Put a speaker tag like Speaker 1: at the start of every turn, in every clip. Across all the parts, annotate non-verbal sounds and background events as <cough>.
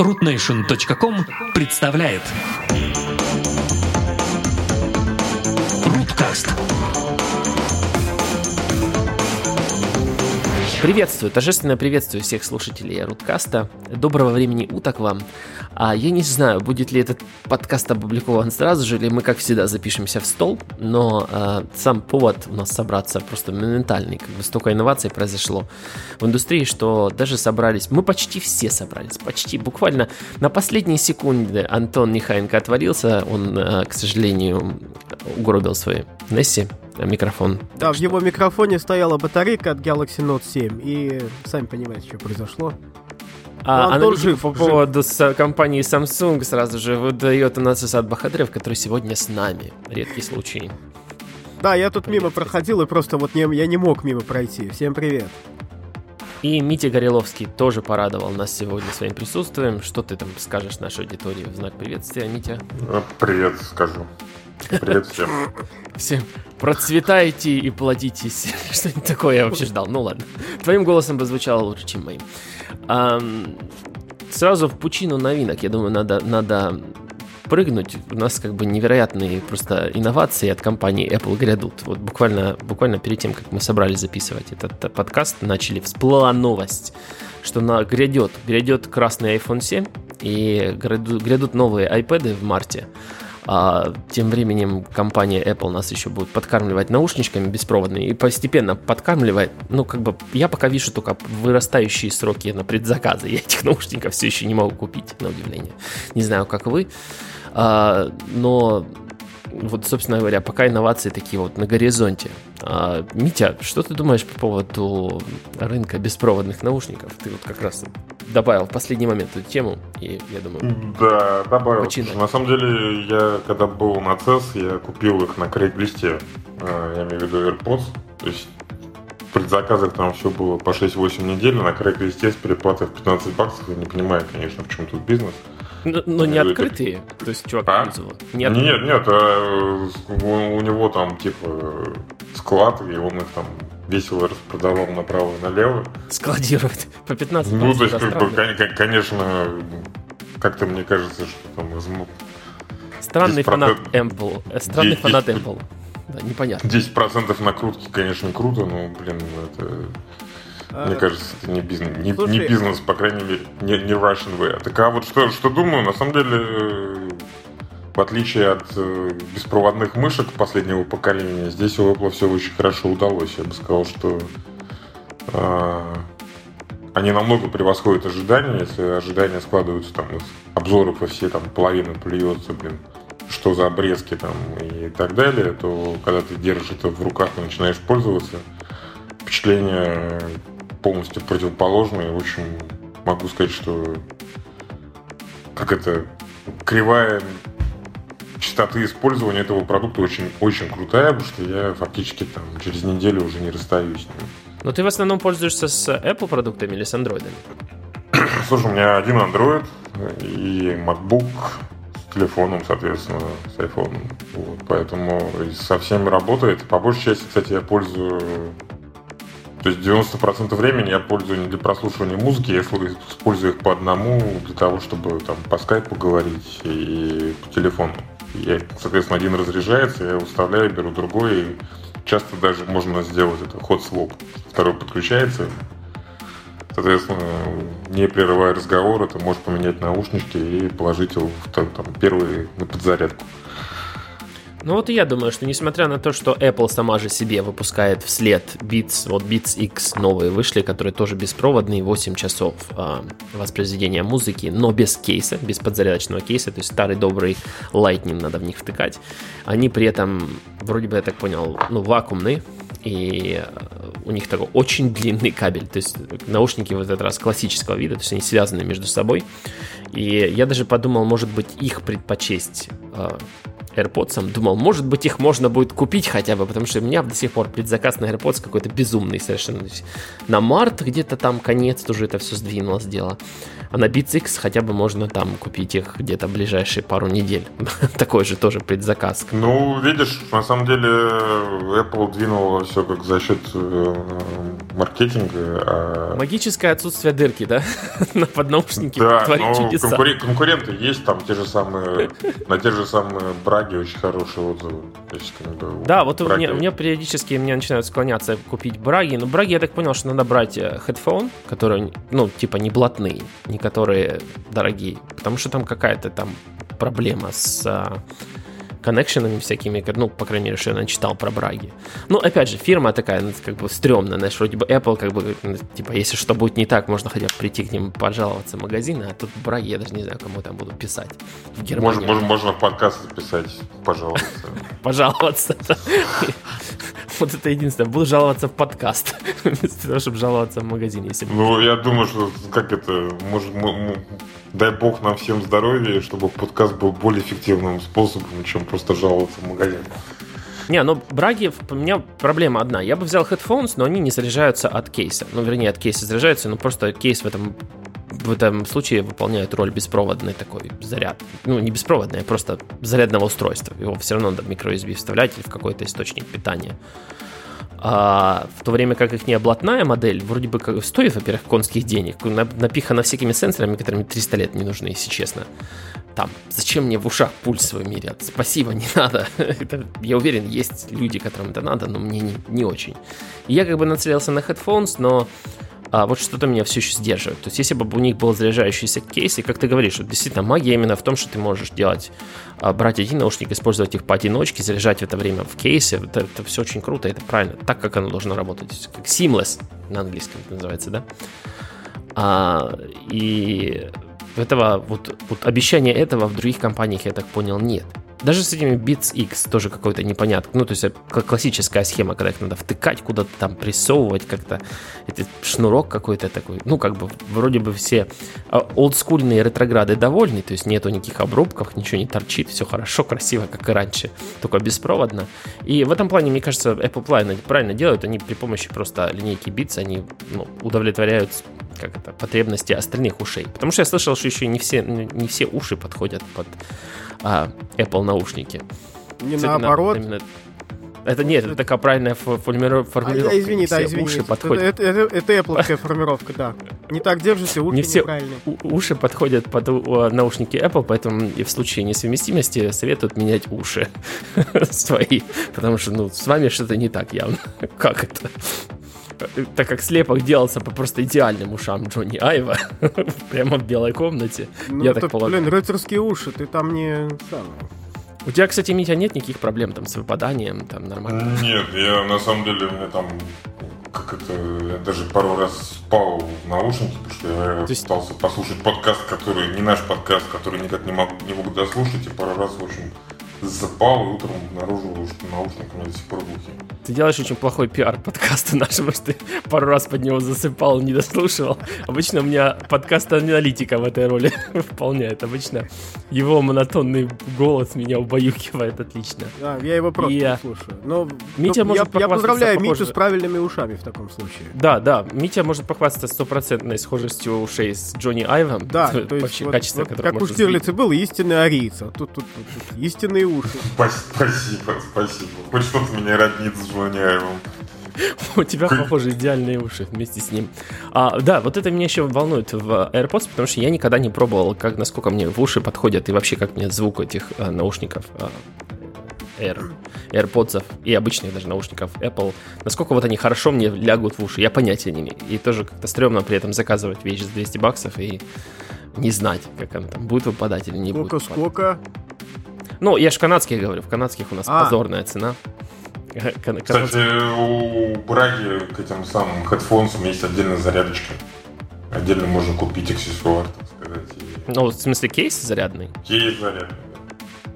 Speaker 1: rootnation.com представляет. Руткаст
Speaker 2: Приветствую, торжественное приветствую всех слушателей Руткаста. Доброго времени уток вам. А я не знаю, будет ли этот подкаст опубликован сразу же, или мы, как всегда, запишемся в стол, но э, сам повод у нас собраться просто моментальный. Как бы столько инноваций произошло в индустрии, что даже собрались, мы почти все собрались, почти, буквально на последние секунды Антон Нехаенко отвалился, он, э, к сожалению, угробил свой Несси, микрофон.
Speaker 3: Да, в его микрофоне стояла батарейка от Galaxy Note 7, и сами понимаете, что произошло.
Speaker 2: А,
Speaker 3: Ну,
Speaker 2: а на-
Speaker 3: жив,
Speaker 2: по
Speaker 3: жив.
Speaker 2: поводу с- компании Samsung сразу же выдает у нас Исад Бахадрев, который сегодня с нами. Редкий случай.
Speaker 3: Да, я тут мимо проходил, и просто вот не, я не мог мимо пройти. Всем привет.
Speaker 2: И Митя Гореловский тоже порадовал нас сегодня своим присутствием. Что ты там скажешь нашей аудитории в знак приветствия, Митя?
Speaker 4: Э, Привет, скажу. Привет всем.
Speaker 2: Всем процветайте и плодитесь. <laughs> Что-нибудь такое я вообще ждал. Ну ладно. Твоим голосом бы звучало лучше, чем моим. Ам, сразу в пучину новинок, я думаю, надо, надо прыгнуть. У нас как бы невероятные просто инновации от компании Apple грядут. Вот буквально, буквально перед тем, как мы собрались записывать этот э, подкаст, начали всплыла новость, что на, грядет, грядет красный iPhone 7 и грядут, грядут новые iPad в марте. А тем временем компания Apple нас еще будет подкармливать наушничками беспроводными и постепенно подкармливает. Ну, как бы я пока вижу только вырастающие сроки на предзаказы. Я этих наушников все еще не могу купить, на удивление. Не знаю, как вы. А, но вот, собственно говоря, пока инновации такие вот на горизонте. А, Митя, что ты думаешь по поводу рынка беспроводных наушников? Ты вот как раз добавил в последний момент эту тему, и я думаю,
Speaker 4: Да, добавил.
Speaker 2: Починай.
Speaker 4: На самом деле, я когда был на CES, я купил их на крейг-листе. Э, Я имею в виду AirPods. То есть в предзаказах там все было по 6-8 недель, на крейг-листе с переплатой в 15 баксов. Я не понимаю, конечно, в чем тут бизнес.
Speaker 2: Но, но не
Speaker 4: это-
Speaker 2: открытые. То есть чувак
Speaker 4: А?
Speaker 2: пользовал. Не
Speaker 4: Нет,
Speaker 2: открытые.
Speaker 4: нет, а, у, у него там типа склад, и он их там весело распродавал направо и налево.
Speaker 2: складирует по 15
Speaker 4: Ну, то есть, как бы, конечно, как-то мне кажется, что там из
Speaker 2: Странный
Speaker 4: 10%
Speaker 2: фанат Apple. Э, Странный
Speaker 4: 10
Speaker 2: фанат Apple. Да, непонятно.
Speaker 4: 10% накрутки, конечно, круто, но, блин, это, мне
Speaker 3: А,
Speaker 4: кажется, это не бизнес, не,
Speaker 3: слушай-
Speaker 4: не бизнес, по крайней мере, не, не Russian way. Так а вот что, что думаю, на самом деле, э, в отличие от э, беспроводных мышек последнего поколения, здесь у Apple все очень хорошо удалось. Я бы сказал, что э, они намного превосходят ожидания, если ожидания складываются там из обзоров, и все там половина плюется, блин, что за обрезки там и так далее, то когда ты держишь это в руках и начинаешь пользоваться, впечатление полностью противоположное. В общем, могу сказать, что как это кривая частоты использования этого продукта очень, очень крутая, потому что я фактически там через неделю уже не расстаюсь с ним.
Speaker 2: Но ты в основном пользуешься с Apple продуктами или с Android? <clears throat>
Speaker 4: Слушай, у меня один Android и MacBook с телефоном, соответственно, с iPhone. Вот, поэтому со всеми работает. По большей части, кстати, я пользую... То есть 90% времени я пользую не для прослушивания музыки, я использую их по одному для того, чтобы там по скайпу говорить и по телефону. Я, соответственно, один разряжается, я его беру другой. И часто даже можно сделать это ход своп. Второй подключается, Соответственно, не прерывая разговор, ты можешь поменять наушнички и положить его в там, первый на подзарядку.
Speaker 2: Ну вот и я думаю, что несмотря на то, что Apple сама же себе выпускает вслед Beats, вот Beats X новые вышли, которые тоже беспроводные, 8 часов а, воспроизведения музыки, но без кейса, без подзарядочного кейса, то есть старый добрый Lightning надо в них втыкать. Они при этом, вроде бы я так понял, ну вакуумные, и э, у них такой очень длинный кабель, то есть наушники в этот раз классического вида, то есть они связаны между собой. И я даже подумал, может быть, их предпочесть э, AirPods. Думал, может быть, их можно будет купить хотя бы, потому что у меня до сих пор предзаказ на AirPods какой-то безумный совершенно. На март где-то там конец тоже это все сдвинулось дело. А на Beats X хотя бы можно там купить их где-то ближайшие пару недель. <laughs> Такой же тоже предзаказ.
Speaker 4: Ну, видишь, на самом деле Apple двинула все как за счет э, маркетинга. А...
Speaker 2: Магическое отсутствие дырки, да? <laughs> на поднаушнике
Speaker 4: да, творит ну, чудеса. Конкурен- конкуренты есть, там те же самые, на те же самые браги очень хорошие отзывы.
Speaker 2: Бы, да, вот у меня, у меня периодически мне начинают склоняться купить браги, но браги, я так понял, что надо брать э, headphone, который, ну, типа не блатный, не которые дорогие, потому что там какая-то там проблема с а, коннекшенами всякими, ну, по крайней мере, что я начитал про браги. Ну, опять же, фирма такая, ну, как бы, стрёмная, знаешь, вроде бы Apple, как бы, ну, типа, если что будет не так, можно хотя бы прийти к ним пожаловаться в магазин, а тут браги, я даже не знаю, кому там буду писать.
Speaker 4: В Германии. Можно, можно, можно подкаст записать, пожаловаться. <laughs>
Speaker 2: Пожаловаться. Вот это единственное. Буду жаловаться в подкаст, <laughs> вместо того, чтобы жаловаться в магазин. Если
Speaker 4: ну, я думаю, что как это, может, дай бог нам всем здоровья, чтобы подкаст был более эффективным способом, чем просто жаловаться в магазин.
Speaker 2: Не, ну браги, у меня проблема одна. Я бы взял headphones, но они не заряжаются от кейса. Ну, вернее, от кейса заряжаются, но просто кейс в этом в этом случае выполняет роль беспроводный такой заряд. Ну, не беспроводный, а просто зарядного устройства. Его все равно надо в microUSB вставлять или в какой-то источник питания. А в то время как их не облатная модель вроде бы как, стоит, во-первых, конских денег, напихана всякими сенсорами, которыми 300 лет не нужны, если честно. Там, зачем мне в ушах пульс мерят? Спасибо, <laughs> не надо. это, я уверен, есть люди, которым это надо, но мне не, не очень. Я как бы нацелился на headphones, но а вот что-то меня все еще сдерживает. То есть, если бы у них был заряжающийся кейс, и как ты говоришь, вот действительно магия именно в том, что ты можешь делать, а, брать один наушник, использовать их поодиночке, заряжать в это время в кейсе, это, это все очень круто, это правильно, так как оно должно работать, как seamless на английском это называется, да? А, и этого вот, вот обещания этого в других компаниях, я так понял, нет. Даже с этими Beats X тоже какой-то непонятно. Ну, то есть классическая схема, когда их надо втыкать, куда-то там прессовывать как-то. Это шнурок какой-то такой. Ну, как бы вроде бы все а, олдскульные ретрограды довольны, то есть нету никаких обрубков, ничего не торчит, все хорошо, красиво, как и раньше, только беспроводно. И в этом плане, мне кажется, Apple правильно, правильно делают. Они при помощи просто линейки Beats, они ну, удовлетворяют как это, потребности остальных ушей. Потому что я слышал, что еще не все, не все уши подходят под а, Apple наушники.
Speaker 3: Не Кстати, наоборот. На, именно,
Speaker 2: это нет, это такая правильная формулировка. А,
Speaker 3: извини, да, извини. Уши подходят. Это, это, это, это Apple формировка, да. Не так держите, уши
Speaker 2: не все уши подходят под наушники Apple, поэтому и в случае несовместимости советуют менять уши <laughs> свои, потому что ну, с вами что-то не так явно. <laughs> Как это? Так как слепок делался по просто идеальным ушам Джонни Айва, <laughs> прямо в белой комнате, ну, я так полагаю.
Speaker 3: Блин, рыцарские уши, ты там не...
Speaker 2: У тебя, кстати, Митя, нет никаких проблем там с выпаданием, там нормально?
Speaker 4: Нет, я на самом деле, у меня там как это, я даже пару раз спал в наушники, потому что я есть... пытался послушать подкаст, который не наш подкаст, который никак не могу, не могу дослушать, и пару раз, в общем, засыпал и утром обнаружил, что наушник у меня до сих пор глухие.
Speaker 2: Ты делаешь очень плохой пиар подкаста <laughs> нашего, что ты пару раз под него засыпал, не дослушивал. Обычно у меня подкаст аналитика в этой роли <laughs> выполняет. Обычно его монотонный голос меня убаюкивает отлично.
Speaker 3: Да, я его просто и, слушаю. Но,
Speaker 2: Митя
Speaker 3: но, может я, я поздравляю Митю с правильными ушами в таком случае.
Speaker 2: Да, да. Митя может похвастаться стопроцентной схожестью ушей с Джонни Айвом.
Speaker 3: Да, <laughs> то есть вообще вот, качество, вот, как у Штирлица был истинный арийца. Тут, тут, тут, тут истинные уши.
Speaker 4: Спасибо, спасибо. Хоть что-то меня роднит с Джониаевым. <laughs>
Speaker 2: У тебя, похоже, идеальные уши вместе с ним. А, да, вот это меня еще волнует в AirPods, потому что я никогда не пробовал, как, насколько мне в уши подходят и вообще как мне звук этих а, наушников а, Air, AirPods и обычных даже наушников Apple, насколько вот они хорошо мне лягут в уши, я понятия не имею. И тоже как-то стрёмно при этом заказывать вещи за 200 баксов и не знать, как она там будет выпадать или не
Speaker 3: сколько,
Speaker 2: будет.
Speaker 3: Сколько, сколько?
Speaker 2: Ну, я же канадских говорю, в канадских у нас а. позорная цена.
Speaker 4: Кстати, у Браги к этим самым хедфонсам есть отдельная зарядочка. Отдельно можно купить аксессуар, так сказать.
Speaker 2: Ну, в смысле, кейс зарядный?
Speaker 4: Кейс зарядный,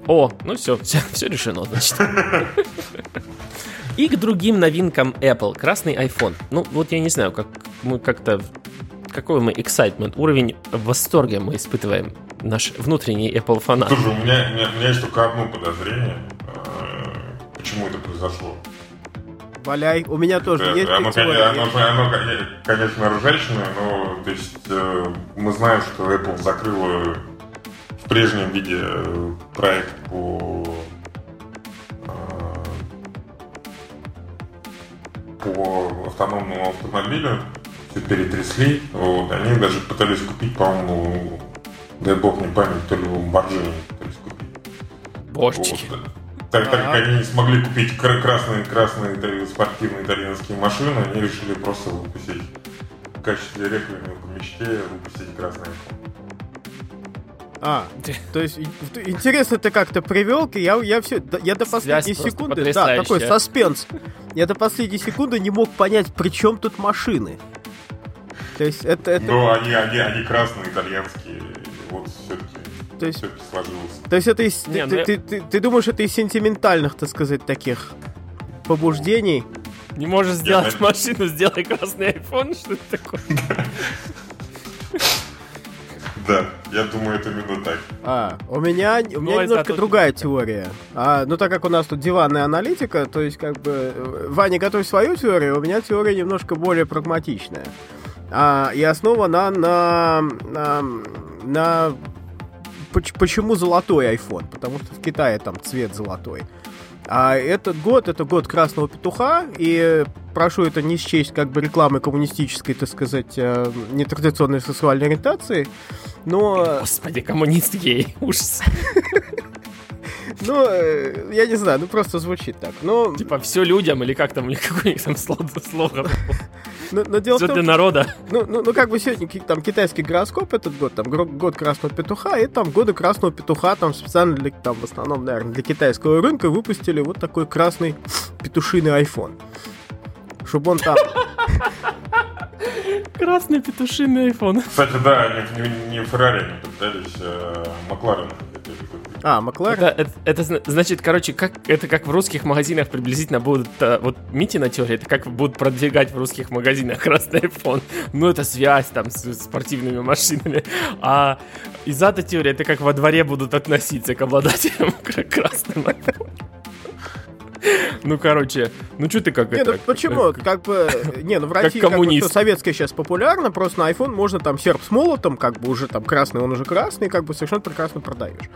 Speaker 2: О, ну все, все, все решено, значит. И к другим новинкам Apple. Красный iPhone. Ну, вот я не знаю, как мы как-то... Какой мы excitement, уровень восторга мы испытываем наш внутренний Apple фанат.
Speaker 4: Слушай, у меня, у меня, у меня есть только одно подозрение, э, почему это произошло.
Speaker 3: Валяй, у меня тоже
Speaker 4: Это-
Speaker 3: есть
Speaker 4: оно,
Speaker 3: теория.
Speaker 4: оно, оно, конечно, ржачное, но то есть, э, мы знаем, что Apple закрыла в прежнем виде э, проект по э, по автономному автомобилю, все перетрясли. Вот. Они даже пытались купить, по-моему, дай бог не память, то ли Lamborghini пытались купить.
Speaker 2: Божечки.
Speaker 4: Вот. Так, так как они не смогли купить кра- красные, красные спортивные итальянские машины, они решили просто выпустить в качестве реквиема по мечте выпустить iPhone.
Speaker 3: А, то есть интересно ты как-то привел, я, я все, я до
Speaker 2: Связь
Speaker 3: последней
Speaker 2: просто
Speaker 3: секунды, да, такой саспенс. Я до последней секунды не мог понять, при чем тут машины. То есть это, это,
Speaker 4: Но они, они, они красные, итальянские. Вот все-таки
Speaker 3: то есть,
Speaker 4: все-таки сложилось.
Speaker 3: то есть это из,
Speaker 2: Не,
Speaker 3: ты,
Speaker 2: ну я-
Speaker 3: ты, ты- ты думаешь, это из сентиментальных, так сказать, таких побуждений?
Speaker 2: Не можешь сделать
Speaker 4: Я-
Speaker 2: машину, сделай красный iPhone, что это такое? <laughs>
Speaker 4: Да, я думаю, это именно так.
Speaker 3: А, у меня, у меня
Speaker 2: Ну,
Speaker 3: немножко другая теория. А, ну, так как у нас тут диванная аналитика, то есть, как бы, Ваня готовит свою теорию, у меня теория немножко более прагматичная. А, и основана на, на, на поч- почему золотой iPhone? Потому что в Китае там цвет золотой. А этот год, это год красного петуха, и прошу это не счесть как бы рекламы коммунистической, так сказать, э, нетрадиционной сексуальной ориентации, но
Speaker 2: Господи, коммунист гей, ужас. <laughs>
Speaker 3: Ну, э, я не знаю, ну просто звучит так. Ну,
Speaker 2: Типа, все людям, или как там, или какой у них там слог- слоган?
Speaker 3: но, но дело в
Speaker 2: Все
Speaker 3: том,
Speaker 2: для народа.
Speaker 3: ну, ну, ну, как бы сегодня там китайский гороскоп этот год, там год красного петуха, и там годы красного петуха, там специально для, там в основном, наверное, для китайского рынка выпустили вот такой красный петушиный iPhone. Чтобы он там...
Speaker 2: Красный петушиный iPhone.
Speaker 4: Кстати, да, они не, не Феррари они пытались, а Макларен.
Speaker 3: А, Макларен?
Speaker 2: Это, это- это зна- значит, короче, как, это как в русских магазинах приблизительно будут, э, вот Митина теория, это как будут продвигать в русских магазинах <laughs> красный iPhone. Ну, это связь там с, с спортивными машинами. А Изата теория, это как во дворе будут относиться к обладателям кра- <laughs> красным iPhone. Ну, короче, ну что ты как
Speaker 3: Не,
Speaker 2: это...
Speaker 3: ну почему?
Speaker 2: как-
Speaker 3: Как бы, не, ну в России как бы всё советское сейчас популярно, просто на iPhone можно там серп с молотом, как бы уже там красный, он уже красный, как бы совершенно прекрасно продаешь.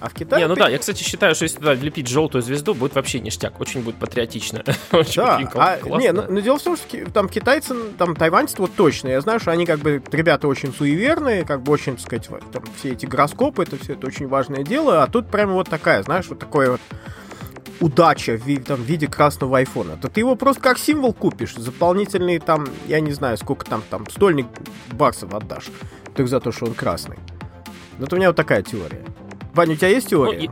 Speaker 3: А в Китае...
Speaker 2: Не, ну
Speaker 3: ты-
Speaker 2: да, я, кстати, считаю, что если туда влепить желтую звезду, будет вообще ништяк. Очень будет патриотично. <laughs> Очень,
Speaker 3: Да,
Speaker 2: очень
Speaker 3: а,
Speaker 2: классно.
Speaker 3: не, ну, но дело в том, что там китайцы, там тайваньцы вот точно, я знаю, что они как бы ребята очень суеверные, как бы очень, так сказать, там все эти гороскопы, это все это очень важное дело, а тут прямо вот такая, знаешь, вот такое вот удача в, там, в виде красного айфона, то ты его просто как символ купишь, дополнительные там, я не знаю, сколько там, там, стольник баксов отдашь, только за то, что он красный. Вот у меня вот такая теория. Ваня, у тебя есть
Speaker 2: Ну,
Speaker 3: теория?
Speaker 2: и-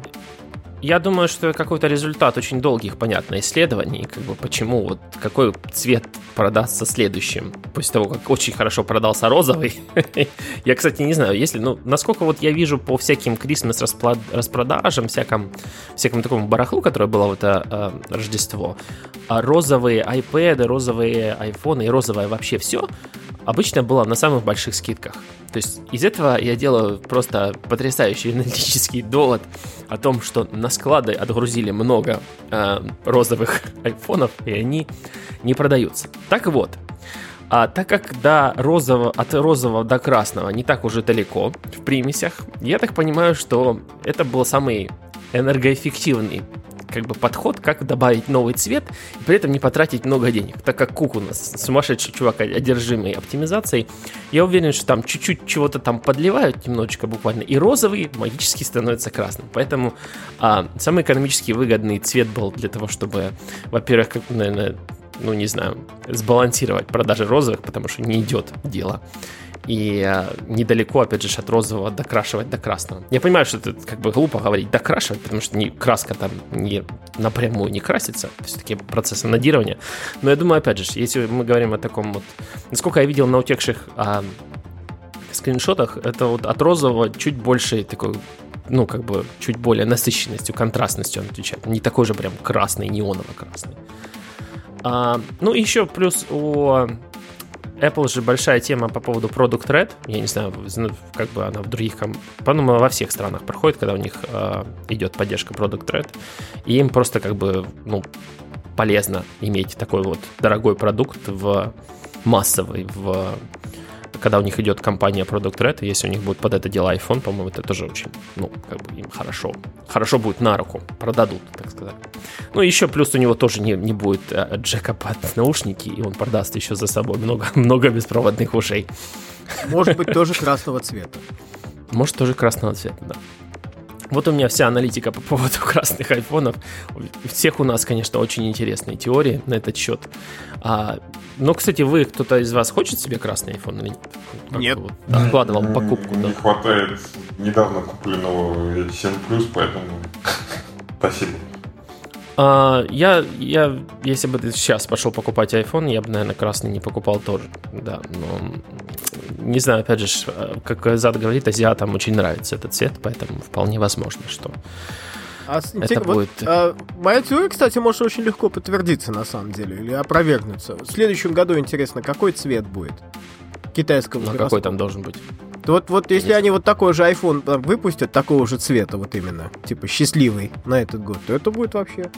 Speaker 2: я думаю, что какой-то результат очень долгих, понятно, исследований, как бы почему, вот какой цвет продастся следующим, после того, как очень хорошо продался розовый. <laughs> я, кстати, не знаю, если, ну, насколько вот я вижу по всяким распла- распродажам, всяком, всякому такому барахлу, которое было в это э, Рождество, а розовые iPad, розовые айфоны и розовое вообще все обычно было на самых больших скидках. То есть из этого я делаю просто потрясающий аналитический довод о том, что на склады отгрузили много э, розовых <laughs> айфонов, и они не продаются. Так вот, а так как до розового, от розового до красного не так уже далеко в примесях, я так понимаю, что это был самый энергоэффективный как бы подход, как добавить новый цвет и при этом не потратить много денег. Так как Кук у нас сумасшедший чувак, одержимый оптимизацией, я уверен, что там чуть-чуть чего-то там подливают немножечко буквально, и розовый магически становится красным. Поэтому а, самый экономически выгодный цвет был для того, чтобы, во-первых, как, наверное, ну не знаю, сбалансировать продажи розовых, потому что не идет дело. И а, недалеко, опять же, от розового докрашивать до красного. Я понимаю, что это как бы глупо говорить докрашивать, потому что не, краска там не напрямую не красится, все-таки процесс анодирования. Но я думаю, опять же, если мы говорим о таком вот... Насколько я видел на утекших а, скриншотах, это вот от розового чуть больше такой ну, как бы, чуть более насыщенностью, контрастностью он отвечает. Не такой же прям красный, неоново-красный. А, ну, еще плюс у Apple же большая тема по поводу Product Red. Я не знаю, как бы она в других... По-моему, во всех странах проходит, когда у них э, идет поддержка Product Red. И им просто как бы, ну, полезно иметь такой вот дорогой продукт в массовый, в когда у них идет компания Product Red, если у них будет под это дело iPhone, по-моему, это тоже очень, ну, как бы им хорошо. Хорошо будет на руку, продадут, так сказать. Ну, еще плюс у него тоже не, не будет э, джека под наушники, и он продаст еще за собой много, <laughs> много беспроводных ушей.
Speaker 3: Может быть, тоже красного цвета.
Speaker 2: Может, тоже красного цвета, да. Вот у меня вся аналитика по поводу <laughs> красных айфонов. У всех у нас, конечно, очень интересные теории на этот счет. А, но, кстати, вы, кто-то из вас хочет себе красный iPhone или нет?
Speaker 3: Как нет. Вот,
Speaker 2: откладывал покупку,
Speaker 4: не
Speaker 2: да.
Speaker 4: Хватает недавно купленного 7 Plus, поэтому <laughs> спасибо.
Speaker 2: А, я, я, если бы ты сейчас пошел покупать iPhone, я бы, наверное, красный не покупал тоже. Да, но не знаю, опять же, как Зад говорит, азиатам очень нравится этот цвет, поэтому вполне возможно, что
Speaker 3: а, это вот, будет... А, моя теория, кстати, может очень легко подтвердиться на самом деле или опровергнуться. В следующем году интересно, какой цвет будет китайского
Speaker 2: Ну, какой там должен быть?
Speaker 3: Вот, вот если они вот такой же iPhone выпустят, такого же цвета, вот именно, типа счастливый на этот год, то это будет вообще...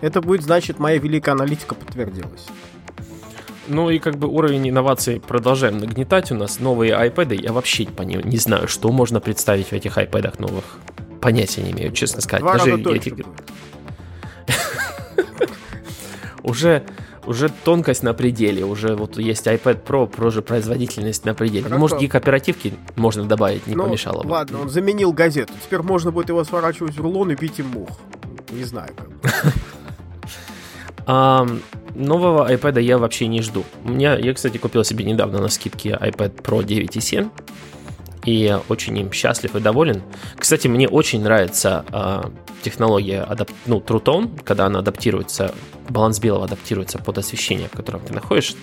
Speaker 3: Это будет, значит, моя великая аналитика подтвердилась.
Speaker 2: Ну и как бы уровень инноваций продолжаем нагнетать. У нас новые iPad. Я вообще по ним не знаю, что можно представить в этих iPad новых. Понятия не имею, честно сказать.
Speaker 3: Два Даже эти... <laughs>
Speaker 2: уже уже тонкость на пределе, уже вот есть iPad Pro, Pro же производительность на пределе. Ну, может, гиг оперативки можно добавить, не ну, помешало бы.
Speaker 3: Ладно, он заменил газету. Теперь можно будет его сворачивать в рулон и пить им мух. Не знаю как. <laughs>
Speaker 2: Нового iPad я вообще не жду. У меня, я, кстати, купил себе недавно на скидке iPad Pro 9.7 и очень им счастлив и доволен. Кстати, мне очень нравится э, технология адап... ну, Tone, когда она адаптируется, баланс белого адаптируется под освещение, в котором ты находишься.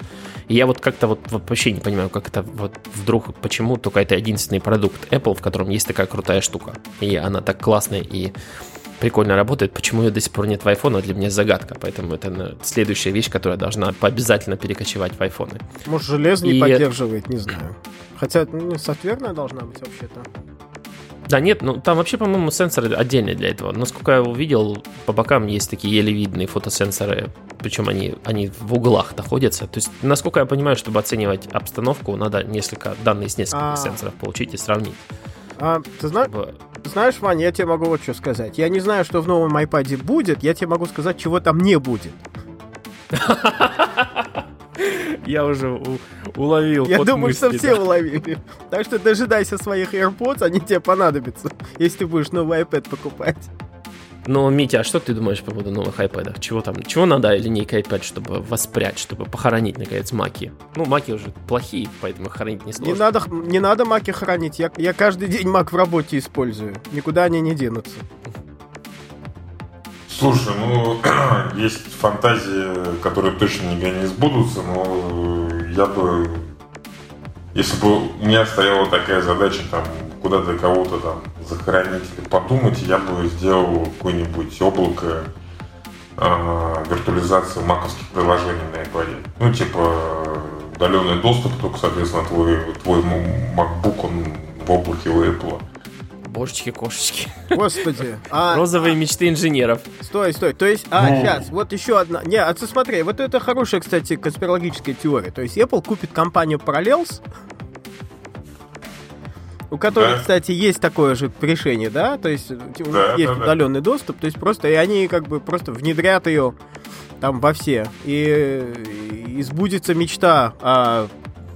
Speaker 2: И я вот как-то вот вообще не понимаю, как это вот вдруг, почему только это единственный продукт Apple, в котором есть такая крутая штука. И она так классная и прикольно работает. Почему ее до сих пор нет в iPhone, для меня загадка. Поэтому это следующая вещь, которая должна обязательно перекочевать в iPhone.
Speaker 3: Может, железо не поддерживает, не знаю. Хотя, ну, софтверная должна быть вообще-то.
Speaker 2: Да нет, ну там вообще, по-моему, сенсоры отдельные для этого. Насколько я увидел, по бокам есть такие еле видные фотосенсоры, причем они, они в углах находятся. То есть, насколько я понимаю, чтобы оценивать обстановку, надо несколько данные с нескольких А-а-а. сенсоров получить и сравнить.
Speaker 3: А, ты знаешь, знаешь, Ваня, я тебе могу вот что сказать. Я не знаю, что в новом iPad будет, я тебе могу сказать, чего там не будет. <laughs>
Speaker 2: Я уже уловил.
Speaker 3: Я думаю, что все уловили. Так что дожидайся своих AirPods, они тебе понадобятся, если ты будешь новый iPad покупать.
Speaker 2: Но, Митя, а что ты думаешь по поводу новых iPad? Чего там? Чего надо линейка iPad, чтобы воспрять, чтобы похоронить, наконец, маки? Ну, маки уже плохие, поэтому хоронить не сложно.
Speaker 3: Не надо, не надо маки хранить. Я, я каждый день мак в работе использую. Никуда они не денутся.
Speaker 4: Слушай, ну, <clears throat> есть фантазии, которые точно никогда не сбудутся, но я бы... Если бы у меня стояла такая задача, там, куда-то кого-то там захоронить или подумать, я бы сделал какое-нибудь облако э, виртуализации маковских приложений на iPad. Ну, типа удаленный доступ, только, соответственно, твой, твой MacBook, он в облаке у Apple.
Speaker 2: Божечки-кошечки.
Speaker 3: Господи. <laughs>
Speaker 2: А, Розовые а, мечты инженеров.
Speaker 3: Стой, стой. То есть, а, ну. сейчас, вот еще одна. Не, а ты смотри, вот это хорошая, кстати, конспирологическая теория. То есть, Apple купит компанию Parallels, у которых, да. кстати, есть такое же решение, да, то есть у да, есть да, удаленный да. доступ, то есть просто и они как бы просто внедрят ее там во все. И, и сбудется мечта а,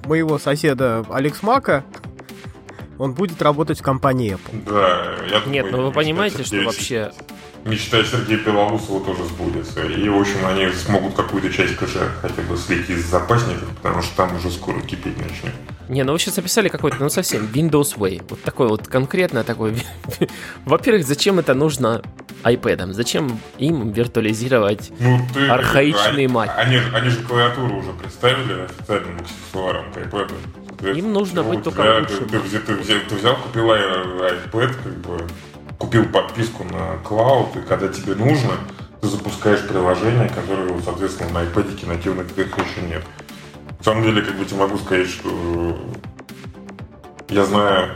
Speaker 3: моего соседа Алекс Мака, он будет работать в компании Apple.
Speaker 4: Да,
Speaker 2: я думаю, Нет, ну вы понимаете, что вообще
Speaker 4: мечта Сергея Белоусова тоже сбудется. И, в общем, они смогут какую-то часть кэша хотя бы слить из запасников, потому что там уже скоро кипеть начнет.
Speaker 2: Не, ну вы сейчас описали какой-то, ну совсем, Windows Way. Вот такой вот конкретно такой. <laughs> Во-первых, зачем это нужно iPad? Зачем им виртуализировать ну, ты, архаичные они, мать?
Speaker 4: Они, они же клавиатуру уже представили официальным аксессуаром к iPad.
Speaker 2: Им нужно быть только
Speaker 4: лучшим. Ты, ты, ты, взял, ты взял, купил iPad, как бы купил подписку на клауд, и когда тебе нужно, ты запускаешь приложение, которое, соответственно, на iPad нативно каких еще нет. На самом деле, как бы тебе могу сказать, что я знаю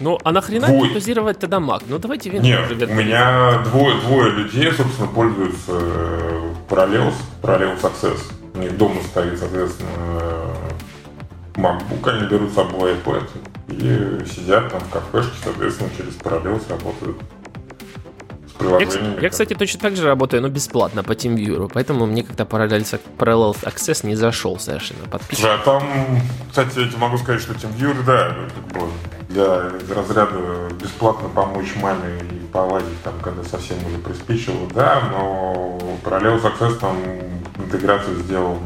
Speaker 2: ну, а нахрена Двое. депозировать тогда Mac? Ну, давайте
Speaker 4: Windows. Нет, ребят, у меня двое, двое людей, собственно, пользуются э, Parallels, Parallels Access. У них дома стоит, соответственно, MacBook, они берут с собой iPad и сидят там в кафешке, соответственно, через Parallels работают
Speaker 2: я, я, кстати, точно так же работаю, но бесплатно по TeamViewer, поэтому мне как-то Parallel, Parallel Access не зашел совершенно.
Speaker 4: Подписчик. Да, там, кстати, я тебе могу сказать, что TeamViewer, да, для разряда бесплатно помочь маме и поладить там, когда совсем уже приспичило, да, но Parallel Access там интеграцию сделал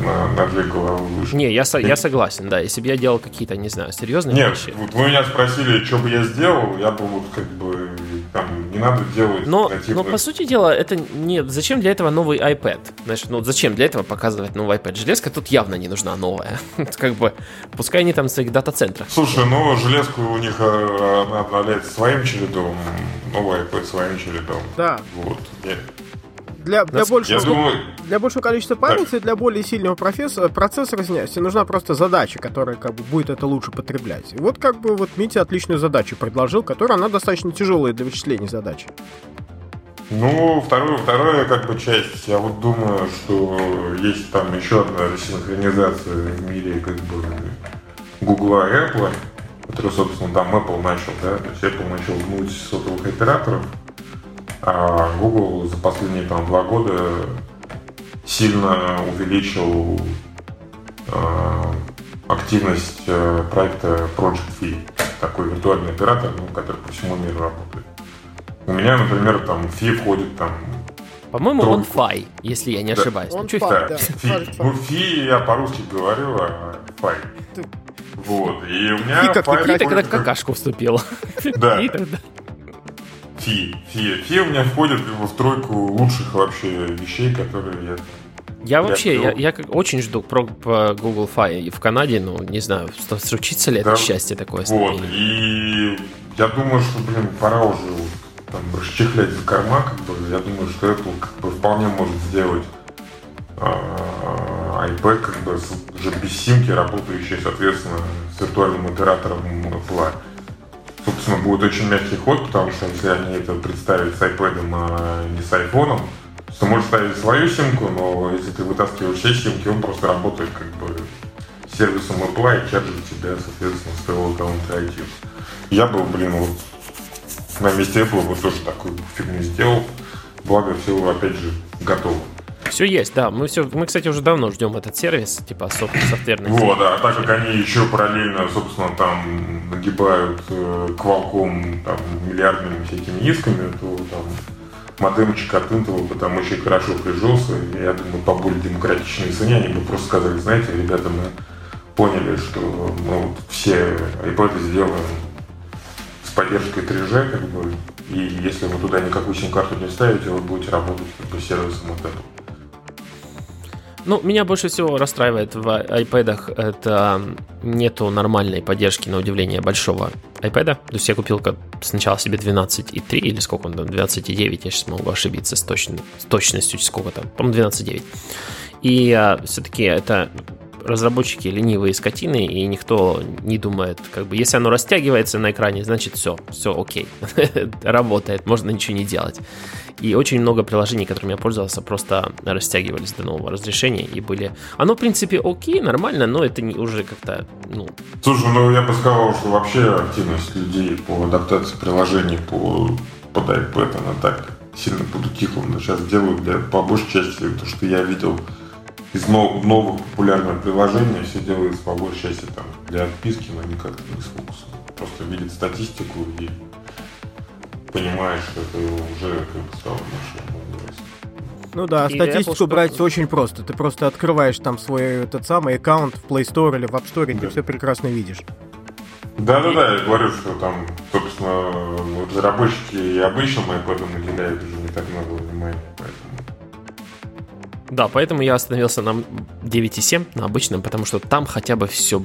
Speaker 4: на, на две головы выше.
Speaker 2: Не, я, со, я согласен, да. Если бы я делал какие-то, не знаю, серьезные
Speaker 4: Нет, вещи. Вот вы меня спросили, что бы я сделал, я бы вот как бы там не надо делать
Speaker 2: но, но по сути дела, это нет. Зачем для этого новый iPad? Знаешь, ну зачем для этого показывать новый iPad? Железка тут явно не нужна новая. <laughs> как бы, пускай они там в своих дата-центрах.
Speaker 4: Слушай, ну железку у них э, она обновляется своим чередом, новый iPad своим чередом.
Speaker 3: Да.
Speaker 4: Вот. Нет
Speaker 3: для, для, большего, думаю... для большего количества памяти, так. для более сильного профессора, процессора, извиняюсь, нужна просто задача, которая как бы будет это лучше потреблять. И вот как бы вот Митя отличную задачу предложил, которая она достаточно тяжелая для вычисления задачи.
Speaker 4: Ну, вторую, вторая как бы часть, я вот думаю, что есть там еще одна синхронизация в мире как бы Google и Apple, который, собственно, там Apple начал, да, то есть Apple начал гнуть сотовых операторов, а Google за последние там, два года сильно увеличил э, активность э, проекта Project V, такой виртуальный оператор, ну, который по всему миру работает. У меня, например, там Fi входит там
Speaker 2: по-моему, он Fi, если я не
Speaker 4: да.
Speaker 2: ошибаюсь.
Speaker 4: Он <laughs> ну, да. да. Fi. Ну, Fi я по-русски говорю, а Fi. Вот. И у меня
Speaker 2: Фи как Fi... когда какашку вступил.
Speaker 4: Да. Фи. Фи. Фи у меня входит в тройку лучших вообще вещей, которые я
Speaker 2: я вообще, я, я очень жду про, про Google Fi в Канаде, ну, не знаю, случится ли да, это счастье такое.
Speaker 4: Вот, и я думаю, что, блин, пора уже там расчехлять за корма, как бы, я думаю, что Apple как бы вполне может сделать а, iPad, как бы, уже без симки, работающий, соответственно, с виртуальным оператором Apple собственно, будет очень мягкий ход, потому что если они это представят с iPad, а не с iPhone, то можешь ставить свою симку, но если ты вытаскиваешь все симки, он просто работает как бы сервисом Apple и чаржит тебя, соответственно, с твоего аккаунта iTunes. Я был, блин, вот на месте Apple бы тоже такую фигню сделал. Благо, все, опять же, готово.
Speaker 2: Все есть, да. Мы все, мы, кстати, уже давно ждем этот сервис, типа софт, софтверный.
Speaker 4: Вот, да. Так как они еще параллельно, собственно, там нагибают э, квалком там, миллиардными всякими исками, то там модемчик от Intel бы там очень хорошо прижился. И я думаю, по более демократичной цене они бы просто сказали, знаете, ребята, мы поняли, что мы вот все iPad сделаем с поддержкой 3G, как бы, и если вы туда никакую сим-карту не ставите, вы будете работать как бы сервисом от Apple.
Speaker 2: Ну, меня больше всего расстраивает в iPad это нету нормальной поддержки, на удивление, большого iPad. То есть я купил сначала себе 12.3 или сколько он там, 12.9, я сейчас могу ошибиться с, точно, с точностью, сколько там, по-моему, 12.9. И а, все-таки это разработчики ленивые скотины, и никто не думает, как бы, если оно растягивается на экране, значит все, все окей, <laughs> работает, можно ничего не делать. И очень много приложений, которыми я пользовался, просто растягивались до нового разрешения и были... Оно, в принципе, окей, нормально, но это не уже как-то, ну...
Speaker 4: Слушай, ну я бы сказал, что вообще активность людей по адаптации приложений по, под iPad, она так сильно подутихла. Но сейчас делают для, по большей части, то, что я видел из нов, новых популярных приложений, все делается по большей части там для отписки, но никак не с фокусом. Просто видит статистику и понимаешь, что это уже как бы стало машиной.
Speaker 3: Ну да, и статистику брать что... очень просто. Ты просто открываешь там свой этот самый аккаунт в Play Store или в App Store, и да. ты все прекрасно видишь.
Speaker 4: Да-да-да, я говорю, что там, собственно, разработчики и обычным iPad уделяют уже не так много внимания, поэтому...
Speaker 2: Да, поэтому я остановился на 9.7, на обычном, потому что там хотя бы все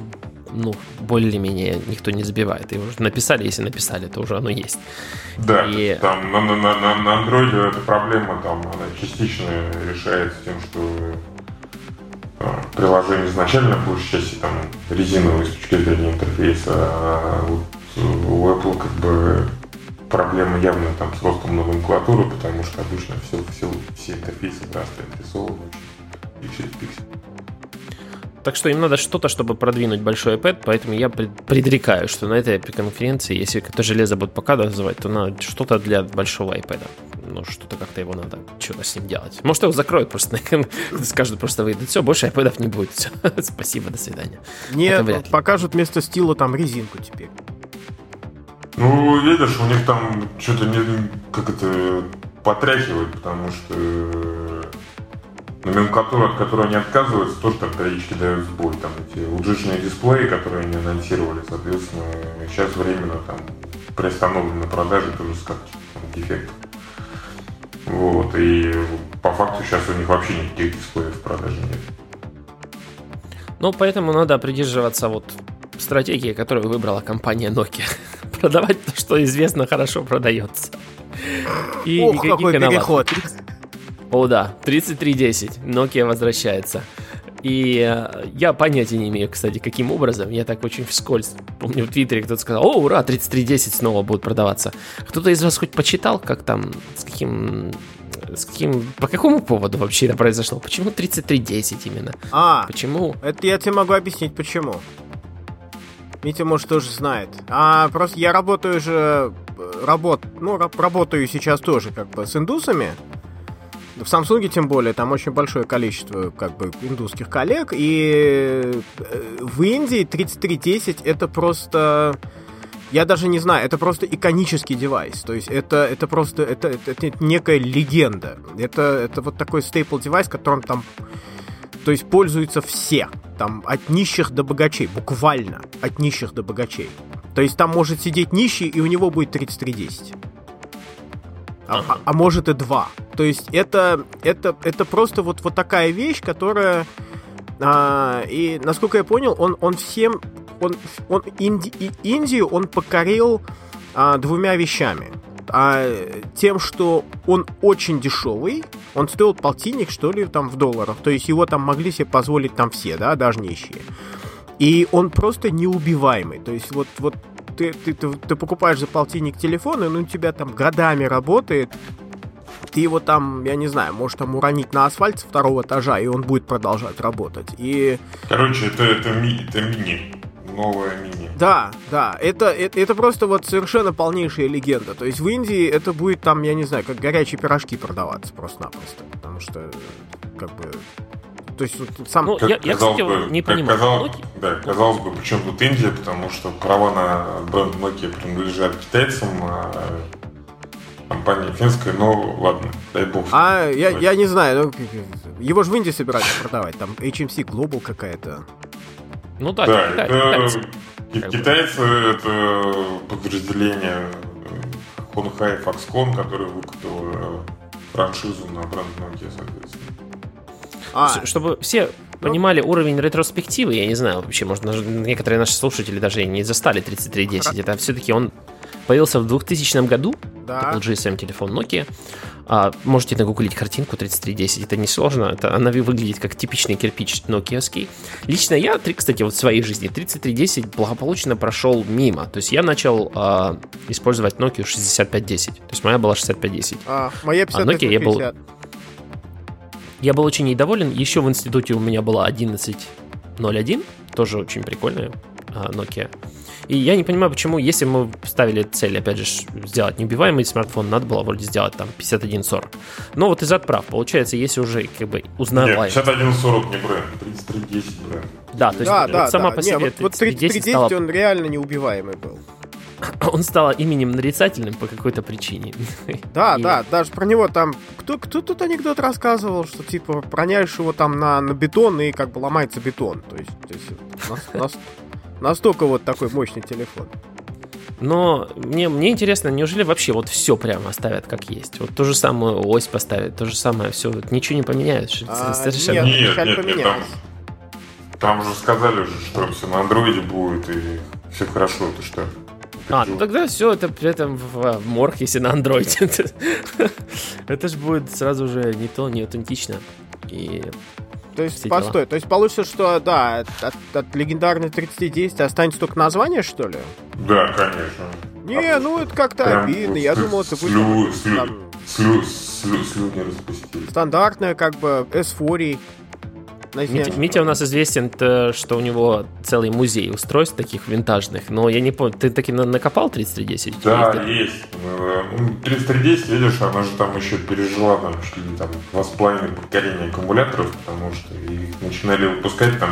Speaker 2: ну, более-менее никто не забивает. И уже написали, если написали, то уже оно есть.
Speaker 4: Да, и... там на, на, на, на Android эта проблема там, она частично решается тем, что приложение изначально, по большей части, там, резиновые с точки зрения интерфейса, а вот у Apple как бы проблема явно там с ростом номенклатуры, потому что обычно все, все, все интерфейсы просто отрисованы в пиксель.
Speaker 2: Так что им надо что-то, чтобы продвинуть большой iPad, поэтому я предрекаю, что на этой конференции, если это железо будет показывать, то надо что-то для большого iPad. Ну, что-то как-то его надо, что-то с ним делать. Может, его закроют просто, <laughs> скажут просто выйдет. Все, больше iPad не будет. <laughs> Все. Спасибо, до свидания.
Speaker 3: Нет, покажут вместо стила там резинку теперь.
Speaker 4: Ну, видишь, у них там что-то не, как это потряхивает, потому что номенклатура, от которой они отказываются, тоже там периодически дают сбой. Там эти лжичные дисплеи, которые они анонсировали, соответственно, сейчас временно там приостановлены продажи тоже с дефектов. Вот, и по факту сейчас у них вообще никаких дисплеев в продаже нет.
Speaker 2: Ну, поэтому надо придерживаться вот стратегии, которую выбрала компания Nokia. Продавать то, что известно хорошо продается.
Speaker 3: И Ох, какой переход.
Speaker 2: О да, 3310, Nokia возвращается. И э, я понятия не имею, кстати, каким образом. Я так очень вскользь. Помню, в Твиттере кто-то сказал, о, ура, 3310 снова будет продаваться. Кто-то из вас хоть почитал, как там, с каким с каким, по какому поводу вообще это произошло? Почему 3310 именно?
Speaker 3: А, почему? Это я тебе могу объяснить, почему. Митя, может, тоже знает. А просто я работаю же, э, работ, ну, работаю сейчас тоже как бы с индусами. В Samsung тем более, там очень большое количество как бы индусских коллег, и э, в Индии 3310 это просто... Я даже не знаю, это просто иконический девайс. То есть это, это просто это, это, это некая легенда. Это, это вот такой стейпл девайс, которым там то есть пользуются все. Там от нищих до богачей. Буквально от нищих до богачей. То есть там может сидеть нищий, и у него будет 3310 а, а, а может и два. То есть это, это, это просто вот, вот такая вещь, которая... А, и, насколько я понял, он, он всем... Он, он Инди, Индию он покорил а, двумя вещами. А, тем, что он очень дешевый, он стоил полтинник, что ли, там в долларах. То есть его там могли себе позволить там все, да, даже нищие. И он просто неубиваемый. То есть вот, вот ты, ты, ты, ты покупаешь за полтинник телефон, и он у тебя там годами работает, ты его там, я не знаю, может там уронить на асфальт второго этажа, и он будет продолжать работать. И...
Speaker 4: Короче, это, это, ми, это мини. Новая мини.
Speaker 3: Да, да, это, это, это просто вот совершенно полнейшая легенда. То есть в Индии это будет там, я не знаю, как горячие пирожки продаваться просто-напросто. Потому что, как бы, то есть сам...
Speaker 2: Ну, я, я, кстати, бы, не понимаю.
Speaker 4: Казалось, да, казалось бы, почему тут Индия, потому что права на бренд Nokia принадлежат китайцам, а компания финская, но ладно, дай бог.
Speaker 3: А, я, я не знаю, ну, его же в Индии собирались продавать, там HMC Global какая-то.
Speaker 2: Ну да,
Speaker 4: да Китай, это, китайцы. китайцы это подразделение Honhai Foxconn, которое выкупило франшизу на бренд Nokia, соответственно.
Speaker 2: А. Чтобы все понимали уровень ретроспективы, я не знаю, вообще, может, некоторые наши слушатели даже не застали 3310. Это все-таки он появился в 2000 году. Да. Это был GSM телефон Nokia. А, можете нагуглить картинку 3310, это несложно. Это, она выглядит как типичный кирпич нокиевский. Лично я, кстати, вот в своей жизни 3310 благополучно прошел мимо. То есть я начал а, использовать Nokia 6510. То есть моя была 6510.
Speaker 3: А, моя 55 а Nokia я был
Speaker 2: я был очень недоволен. Еще в институте у меня была 11.01, тоже очень прикольная а, Nokia. И я не понимаю, почему, если мы ставили цель, опять же, сделать неубиваемый смартфон, надо было вроде сделать там 5140. Но вот из отправ, получается, если уже как бы узнаваем...
Speaker 4: Нет, 5140 не бренд, 3310 бренд.
Speaker 2: Да, то есть да, да, сама да. по себе не, вот,
Speaker 3: вот 3310 стала... он реально неубиваемый был. <clears throat>
Speaker 2: он стал именем нарицательным по какой-то причине. <laughs>
Speaker 3: Да, и... да, даже про него там... Кто, кто тут анекдот рассказывал, что типа роняешь его там на, на бетон и как бы ломается бетон. То есть, то есть нас, нас, настолько вот такой мощный телефон.
Speaker 2: Но мне, мне интересно, неужели вообще вот все прямо оставят как есть? Вот ту же самую ось поставят, то же самое все, вот ничего не поменяют?
Speaker 3: А, совершенно... Нет, нет, нет, нет, там,
Speaker 4: там же сказали, что все на андроиде будет и все хорошо, ты что?
Speaker 2: А, ну тогда все это при этом в, в морг, если на андроиде. <laughs> это же будет сразу же не то, не аутентично. И
Speaker 3: То есть, постой, дела. то есть получится, что, да, от, от, легендарной 3010 останется только название, что ли?
Speaker 4: Да, конечно.
Speaker 3: Не, а, ну это как-то обидно. Я думал, это будет...
Speaker 4: Слю, слю, там, слю, слю, слюни распустили.
Speaker 3: Стандартная, как бы, S4.
Speaker 2: Митя, Митя у нас известен, что у него целый музей устройств таких винтажных, но я не помню, ты таки накопал 3310?
Speaker 4: Да, есть. 3310, ну, видишь, она же там еще пережила там, что ли, там, два с половиной поколения аккумуляторов, потому что их начинали выпускать там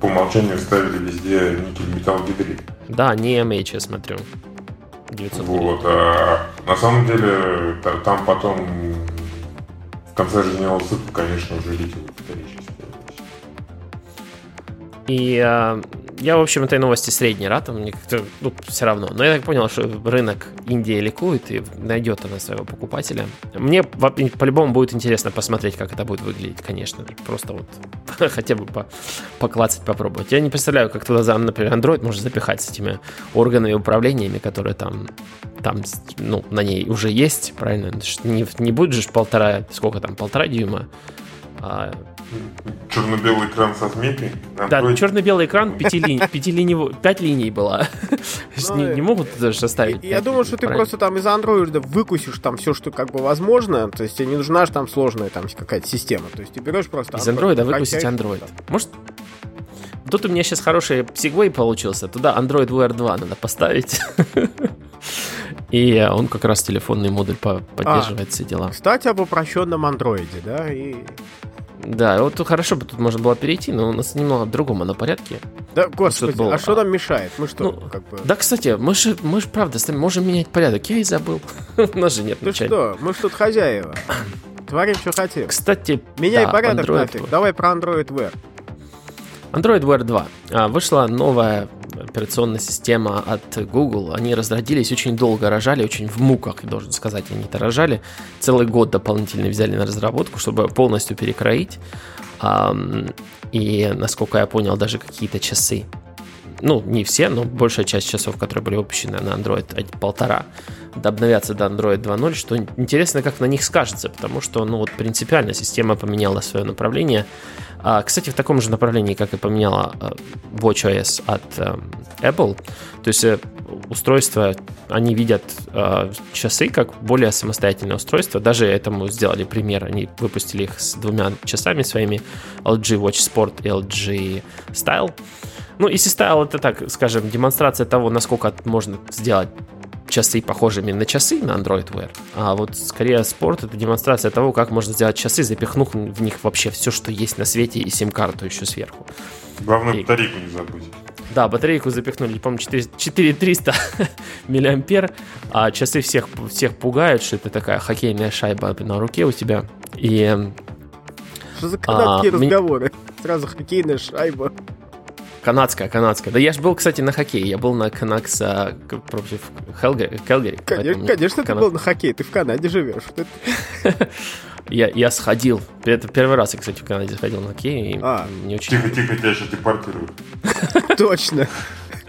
Speaker 4: по умолчанию ставили везде никель металл гидрид.
Speaker 2: Да, не MH, я смотрю.
Speaker 4: 900 вот, а на самом деле там потом в конце жизненного цикла, конечно, уже литий
Speaker 2: И э, я, в общем, этой новости средний рад, мне как-то, ну, все равно. Но я так понял, что рынок Индии ликует и найдет она своего покупателя. Мне по-любому будет интересно посмотреть, как это будет выглядеть, конечно. Просто вот <laughs> хотя бы по поклацать, попробовать. Я не представляю, как туда, например, Android может запихать с этими органами управлениями, которые там, там ну, на ней уже есть, правильно? Не, не будет же полтора, сколько там, полтора дюйма,
Speaker 4: а Черно-белый экран со змейкой?
Speaker 2: Да, черно-белый экран, пяти линий, <laughs> пяти линий, пять линий было. <laughs> Ну, не, не могут даже составить.
Speaker 3: Я думаю, что ты просто там из андроида выкусишь там все, что как бы возможно. То есть тебе не нужна же там сложная там какая-то система. То есть ты берешь просто
Speaker 2: Из андроида выкусить андроид. Может, Тут у меня сейчас хороший сегвей получился. Туда Android Wear 2 надо поставить. <laughs> И он как раз телефонный модуль поддерживает а, все дела.
Speaker 3: Кстати, об упрощенном андроиде, да, и
Speaker 2: да, вот хорошо бы тут можно было перейти, но у нас немного в другом оно порядке.
Speaker 3: Да, господи, было... а что нам мешает? Мы что, ну,
Speaker 2: как бы... Да, кстати, мы же, мы же правда можем менять порядок. Я и забыл. <laughs> у нас же нет
Speaker 3: Ну что, мы же тут хозяева. Творим, что хотим.
Speaker 2: Кстати,
Speaker 3: Меняй да, порядок Android... нафиг. Давай про Android Wear.
Speaker 2: Android Wear 2. А, вышла новая операционная система от Google. Они разродились, очень долго рожали, очень в муках, должен сказать, они это рожали. Целый год дополнительно взяли на разработку, чтобы полностью перекроить. И, насколько я понял, даже какие-то часы ну, не все, но большая часть часов, которые были выпущены на Android полтора, обновятся до Android 2.0, что интересно, как на них скажется, потому что, ну, вот принципиально система поменяла свое направление. А, кстати, в таком же направлении, как и поменяла э, WatchOS от э, Apple, то есть э, устройства, они видят часы как более самостоятельное устройство, даже этому сделали пример, они выпустили их с двумя часами своими, LG Watch Sport и LG Style, ну, Easy Style это так, скажем, демонстрация того, насколько можно сделать часы похожими на часы на Android Wear. А вот скорее спорт это демонстрация того, как можно сделать часы, запихнув в них вообще все, что есть на свете, и сим-карту еще сверху.
Speaker 4: Главное, и... батарейку не забудь.
Speaker 2: Да, батарейку запихнули, по-моему, 4300 <laughs> миллиампер, а часы всех, всех пугают, что это такая хоккейная шайба на руке у тебя. И...
Speaker 3: Что за канадские а, разговоры? Сразу хоккейная шайба.
Speaker 2: Канадская, канадская. Да я же был, кстати, на хоккее. Я был на Канакса против Хелгари. Келгари.
Speaker 3: Конечно, конечно ты был на хоккее. Ты в Канаде живешь. <laughs>
Speaker 2: Я, я сходил. Это первый раз я, кстати, в Канаде сходил на хоккей. И а.
Speaker 4: не очень... Тихо, тихо, тебя сейчас депортируют. <laughs>
Speaker 3: Точно.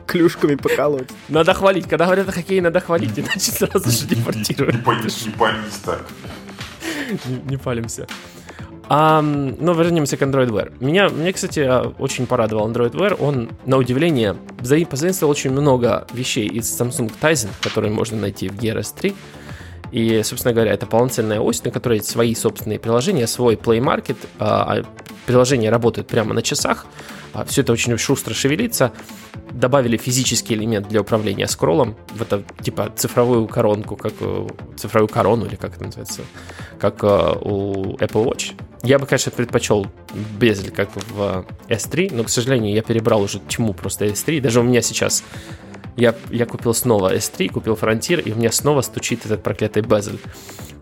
Speaker 3: Клюшками поколоть.
Speaker 2: Надо хвалить. Когда говорят о хоккее, надо хвалить, иначе сразу же депортируют.
Speaker 4: Не так.
Speaker 2: Не палимся. А, но вернемся к Android Wear. Меня, мне, кстати, очень порадовал Android Wear. Он, на удивление, позаимствовал очень много вещей из Samsung Tizen, которые можно найти в Gear S3. И, собственно говоря, это полноценная ось, на которой есть свои собственные приложения, свой Play Market. А, а приложения работают прямо на часах. А, Все это очень шустро шевелится. Добавили физический элемент для управления скроллом в это типа цифровую коронку, как цифровую корону или как это называется, как у Apple Watch. Я бы, конечно, предпочел безель, как в S3, но, к сожалению, я перебрал уже тьму просто S3. Даже у меня сейчас... Я, я купил снова S3, купил Frontier, и у меня снова стучит этот проклятый безель.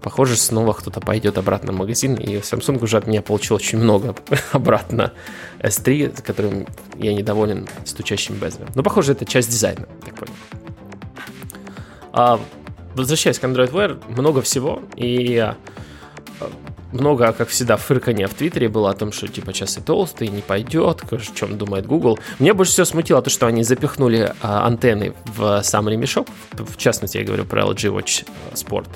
Speaker 2: Похоже, снова кто-то пойдет обратно в магазин, и Samsung уже от меня получил очень много <laughs> обратно S3, которым я недоволен стучащим безелем. Но, похоже, это часть дизайна, так понял. А, возвращаясь к Android Wear, много всего, и много, как всегда, фыркания в Твиттере было о том, что типа сейчас и толстый, не пойдет, о чем думает Google. Мне больше всего смутило то, что они запихнули а, антенны в сам ремешок, в частности, я говорю про LG Watch Sport,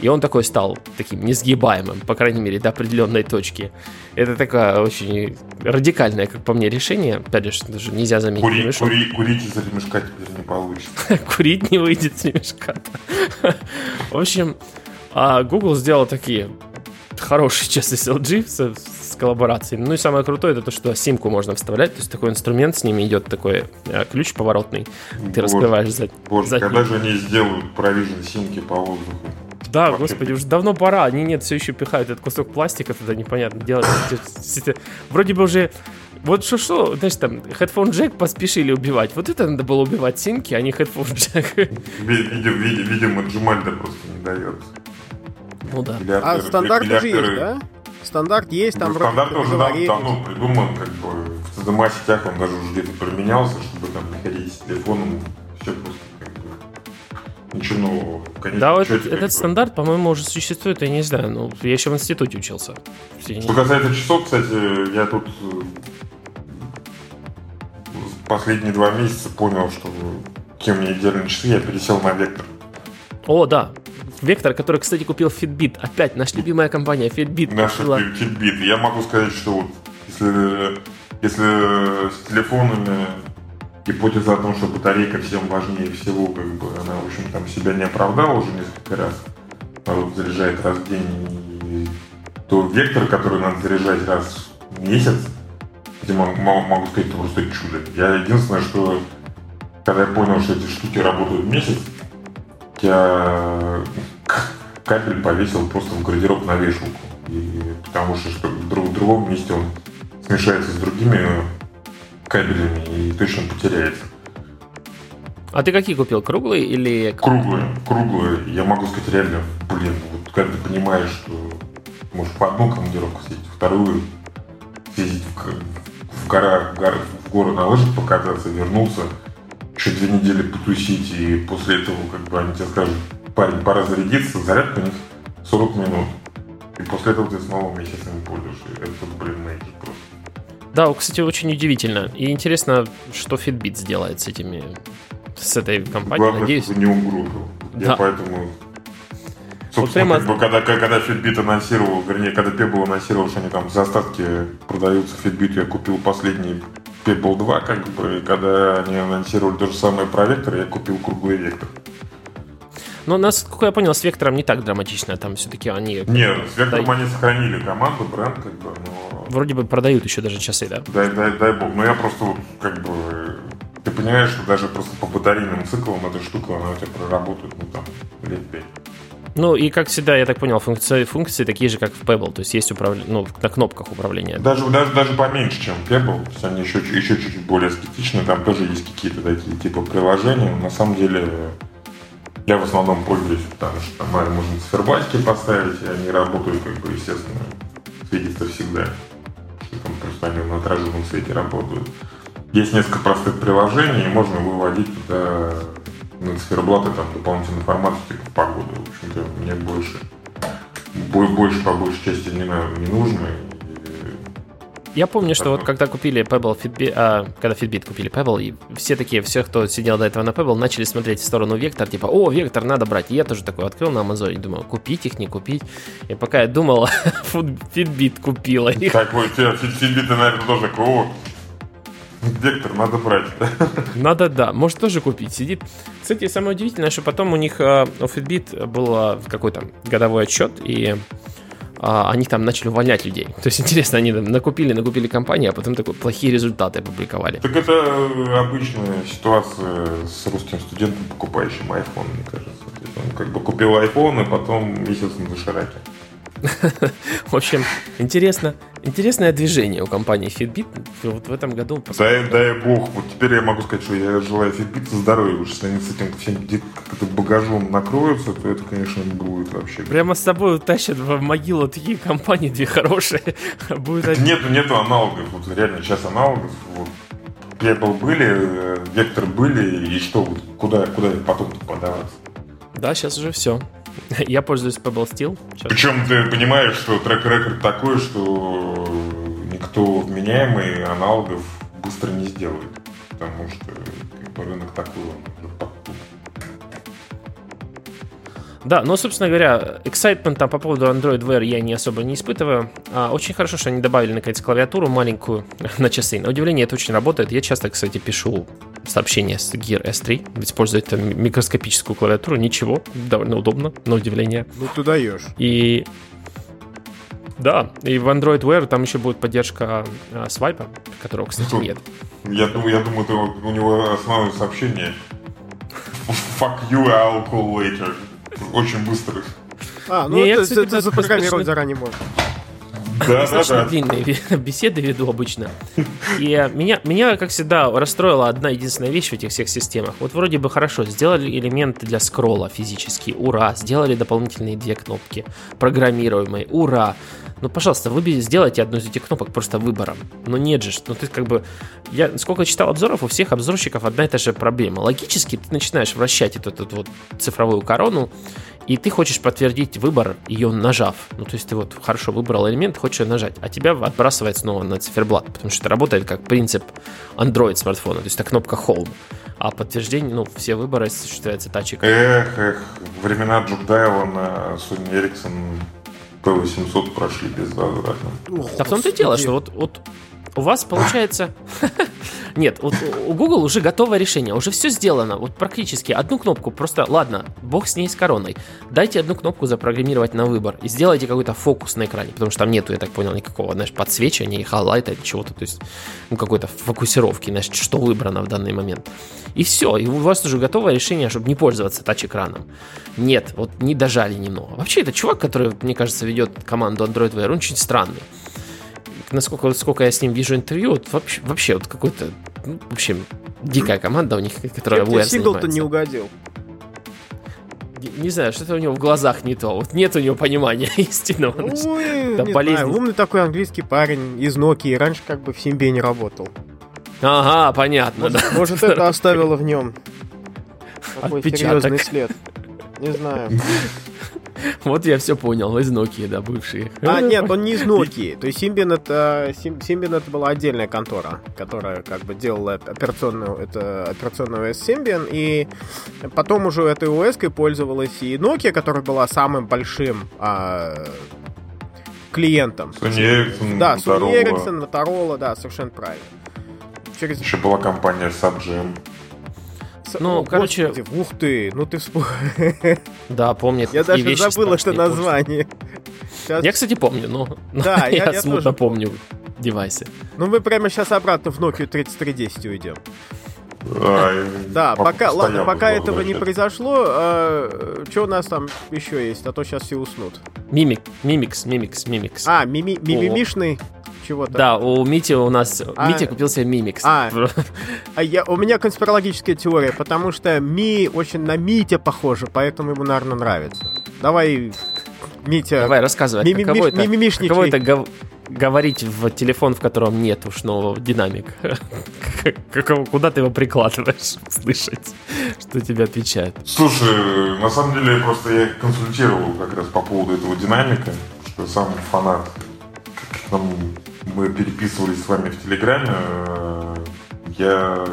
Speaker 2: и он такой стал таким несгибаемым, по крайней мере, до определенной точки. Это такое очень радикальное, как по мне, решение. Опять же, даже нельзя заметить
Speaker 4: Кури,
Speaker 2: ремешок.
Speaker 4: кури, курить из ремешка теперь не получится. <laughs>
Speaker 2: Курить не выйдет с ремешка. <laughs> В общем, а Google сделал такие хорошие, <laughs> честно, с LG с, с коллаборацией. Ну и самое крутое, это то, что симку можно вставлять. То есть такой инструмент, с ними идет такой э, ключ поворотный. Ты
Speaker 4: Боже,
Speaker 2: раскрываешь за...
Speaker 4: Боже,
Speaker 2: задний.
Speaker 4: когда же они сделают Provision симки по воздуху?
Speaker 2: Да,
Speaker 4: Вообще.
Speaker 2: господи, уже давно пора. Они нет, все еще пихают этот кусок пластика туда, непонятно делать. <laughs> Вроде бы уже вот что что, знаешь, там, headphone jack поспешили убивать. Вот это надо было убивать симки, а не headphone jack.
Speaker 4: Ви- видим- видим- Видимо, Gemalto просто не дает.
Speaker 2: Ну да.
Speaker 3: А стандарт уже есть, да? Стандарт есть, там
Speaker 4: Ну, стандарт уже давно придуман, как бы в CDMA сетях он даже уже где-то применялся, чтобы там не ходить с телефоном, все просто как бы ничего нового. Конечно,
Speaker 2: Да, вот этот, этот стандарт, по-моему, уже существует, я не знаю. Ну, я еще в институте учился.
Speaker 4: Что касается часов, кстати, я тут э, последние два месяца понял, что кем мне идеальные часы, я пересел на вектор.
Speaker 2: О, да. Вектор, который, кстати, купил Fitbit. Опять наша любимая компания Fitbit
Speaker 4: Наша
Speaker 2: купила.
Speaker 4: Fitbit. Я могу сказать, что вот если, если с телефонами гипотеза о том, что батарейка всем важнее всего, как бы она, в общем, там себя не оправдала уже несколько раз. Народ заряжает раз в день. И то вектор, который надо заряжать раз в месяц, могу, могу сказать, это просто чудо. Я единственное, что когда я понял, что эти штуки работают месяц, я кабель повесил просто в гардероб на вешалку. И потому что, что друг- в другом месте он смешается с другими кабелями и точно потеряется.
Speaker 2: А ты какие купил? Круглые или...
Speaker 4: Круглые, круглые. Я могу сказать реально, блин, вот когда ты понимаешь, что можешь по одну командировку съездить, вторую съездить в, в горах, в, гор- в горы на лыжах покататься, вернуться, еще две недели потусить, и после этого как бы они тебе скажут, парень, пора зарядиться, зарядка у них 40 минут. И после этого ты снова месяцами пользуешься. Это, блин, major просто.
Speaker 2: Да, кстати, очень удивительно. И интересно, что Fitbit сделает с этими... С этой компанией,
Speaker 4: Главное,
Speaker 2: надеюсь.
Speaker 4: чтобы не угрохал.
Speaker 2: Да.
Speaker 4: Я поэтому... Собственно,
Speaker 2: прямо-
Speaker 4: как бы, когда, когда Fitbit анонсировал, вернее, когда Pebble анонсировал, что они там за остатки продаются Fitbit, я купил последний Pebble 2, как бы, когда они анонсировали то же самое про вектор, я купил круглый вектор.
Speaker 2: Но, насколько я понял, с Вектором не так драматично. Там все-таки они
Speaker 4: Нет, с вектором
Speaker 2: Да.
Speaker 4: они сохранили команду, бренд, как бы, но...
Speaker 2: вроде бы продают еще даже часы, да?
Speaker 4: Дай, дай, дай бог. Но я просто как бы... Ты понимаешь, что даже просто по батарейным циклам эта штука, она у тебя проработает, ну, там, лет пять.
Speaker 2: Ну и как всегда, я так понял, функции, функции такие же, как в Pebble. То есть есть управление, ну, на кнопках управления.
Speaker 4: Даже, даже, даже поменьше, чем Pebble. То есть они еще, еще чуть-чуть более эстетичны. Там тоже есть какие-то такие типа приложения. На самом деле я в основном пользуюсь, потому что там можно циферблатики поставить, и они работают, как бы, естественно, светится всегда. Там просто они на отраженном свете работают. Есть несколько простых приложений, и можно выводить туда на циферблаты там дополнительную информацию, типа погоды. В общем-то, мне больше, бо- больше по большей части не, не нужно.
Speaker 2: Я помню, что вот когда купили Pebble Fitbit, а, когда Fitbit купили Pebble, и все такие, все, кто сидел до этого на Pebble, начали смотреть в сторону Вектор, типа, о, Вектор, надо брать. И я тоже такой открыл на Амазоне, думаю, купить их, не купить. И пока я думал, <laughs> Fitbit купила их.
Speaker 4: Так вот, Фитбит, наверное, тоже о, вектор надо брать.
Speaker 2: Надо, да, может тоже купить, сидит. Кстати, самое удивительное, что потом у них э, у Fitbit был э, какой-то годовой отчет, и а, они там начали увольнять людей. То есть, <laughs> интересно, они там накупили, накупили компании, а потом такой плохие результаты опубликовали.
Speaker 4: Так это э, обычная ситуация с русским студентом, покупающим iPhone, мне кажется. Он как бы купил iPhone, и потом месяц на дошираке.
Speaker 2: В общем, интересно, интересное движение у компании Fitbit вот в этом году.
Speaker 4: Дай, дай бог, вот теперь я могу сказать, что я желаю Fitbit здоровья, потому что если они с этим всем как-то багажом накроются, то это, конечно, не будет вообще.
Speaker 2: Прямо с собой утащат в могилу такие компании, две хорошие. Будет один-
Speaker 4: Нету, нету аналогов, вот реально сейчас аналогов. Вот. Pebble были, э, Вектор были, и что, куда, куда потом подаваться?
Speaker 2: Да, сейчас уже все. <laughs> Я пользуюсь Pebble Steel. Сейчас.
Speaker 4: Причем ты понимаешь, что трек-рекорд такой, что никто вменяемый аналогов быстро не сделает. Потому что рынок такой, он
Speaker 2: Да, но, собственно говоря, excitement там по поводу Android Wear я не особо не испытываю. А, очень хорошо, что они добавили, наконец, клавиатуру маленькую <laughs> на часы. На удивление, это очень работает. Я часто, кстати, пишу сообщения с Gear S3, используя эту микроскопическую клавиатуру. Ничего, довольно удобно, на удивление.
Speaker 3: Ну, ты даешь.
Speaker 2: И да, и в Android Wear там еще будет поддержка а, свайпа, которого, кстати,
Speaker 4: Ну,
Speaker 2: нет.
Speaker 4: Я, думаю, я думаю, это у него основное сообщение. <laughs> Fuck you, I'll call later. Очень быстро.
Speaker 3: А, ну
Speaker 2: Не, я,
Speaker 3: это,
Speaker 2: кстати,
Speaker 3: это запрограммировать заранее можно.
Speaker 4: Да,
Speaker 2: Достаточно
Speaker 4: да.
Speaker 2: длинные <laughs> беседы веду обычно. И меня, меня, как всегда, расстроила одна единственная вещь в этих всех системах. Вот вроде бы хорошо, сделали элементы для скролла физически, ура. Сделали дополнительные две кнопки, программируемые, ура. Ну, пожалуйста, вы сделайте одну из этих кнопок просто выбором. Но нет же, ну ты как бы... Я сколько читал обзоров, у всех обзорщиков одна и та же проблема. Логически ты начинаешь вращать эту, эту вот цифровую корону, и ты хочешь подтвердить выбор, ее нажав. Ну, то есть ты вот хорошо выбрал элемент, хочешь ее нажать, а тебя отбрасывает снова на циферблат, потому что это работает как принцип Android смартфона, то есть это кнопка Home. А подтверждение, ну, все выборы осуществляются тачиком.
Speaker 4: Эх, эх, времена Джукдаева на Sony Ericsson P800 прошли безвозвратно.
Speaker 2: Да в том-то и дело, что вот, вот у вас получается... <laughs> Нет, вот у Google уже готовое решение, уже все сделано, вот практически одну кнопку, просто, ладно, бог с ней с короной, дайте одну кнопку запрограммировать на выбор и сделайте какой-то фокус на экране, потому что там нету, я так понял, никакого, знаешь, подсвечивания, хайлайта чего-то, то есть, ну, какой-то фокусировки, знаешь, что выбрано в данный момент. И все, и у вас уже готовое решение, чтобы не пользоваться тач-экраном. Нет, вот не дожали немного. Вообще, это чувак, который, мне кажется, ведет команду Android Wear, он очень странный насколько сколько я с ним вижу интервью, вот вообще, вообще вот какой-то, ну, в общем, дикая команда у них, которая
Speaker 3: Чем Сингл-то не угодил?
Speaker 2: Не, не знаю, что-то у него в глазах не то. Вот нет у него понимания <laughs> истинного.
Speaker 3: Ой,
Speaker 2: Да,
Speaker 3: не
Speaker 2: болезнь.
Speaker 3: знаю, умный такой английский парень из Nokia, раньше как бы в Симбе не работал.
Speaker 2: Ага, понятно, да.
Speaker 3: Может, это оставило в нем такой
Speaker 2: Отпечаток.
Speaker 3: серьезный след. Не знаю. <laughs> <laughs>
Speaker 2: Вот я все понял, из Nokia, да, бывшие.
Speaker 3: А, <laughs> нет, он не из Nokia. То есть Symbian это, Sym- Symbian это была отдельная контора, которая как бы делала операционную, это операционную OS Symbian, и потом уже этой OS пользовалась и Nokia, которая была самым большим а, клиентом.
Speaker 4: Sony Ericsson,
Speaker 3: Да, Sony. Ericsson, Motorola, да, совершенно правильно. Через...
Speaker 4: Еще была компания Subgem.
Speaker 2: Ну,
Speaker 3: О,
Speaker 2: короче-
Speaker 3: господи, ух ты, ну ты вспомнил. <laughs>
Speaker 2: Да, помнит.
Speaker 3: Я даже
Speaker 2: вещи
Speaker 3: забыл это
Speaker 2: страшные, помнит.
Speaker 3: название. Сейчас-
Speaker 2: Я, кстати, помню, но <laughs>
Speaker 3: Да, я-
Speaker 2: я
Speaker 3: я
Speaker 2: смутно
Speaker 3: тоже
Speaker 2: помню девайсы.
Speaker 3: Ну мы прямо сейчас обратно в Nokia 3310 уйдем.
Speaker 4: А,
Speaker 3: Да,
Speaker 4: по-
Speaker 3: пока, ладно, пока этого не произошло, что у нас там еще есть, а то сейчас все уснут.
Speaker 2: Мимик, мимикс, мимикс, мимикс.
Speaker 3: А, мими, мимимишный чего-то.
Speaker 2: Да, у Мити у нас...
Speaker 3: А.
Speaker 2: Митя купил себе мимикс.
Speaker 3: А. <laughs> А я, у меня конспирологическая теория, потому что Ми очень на Митя похоже, поэтому ему, наверное, нравится. Давай, Митя.
Speaker 2: Давай, рассказывай,
Speaker 3: Мимимиш-
Speaker 2: каково это,
Speaker 3: мимимишничай.
Speaker 2: каково это гов- говорить в телефон, в котором нет ушного динамика? <laughs> Каково- Куда ты его прикладываешь, <laughs> слышать, что тебе отвечают?
Speaker 4: Слушай, на самом деле просто я консультировал как раз по поводу этого динамика, что сам фанат. Как нам мы переписывались с вами в Телеграме, э, я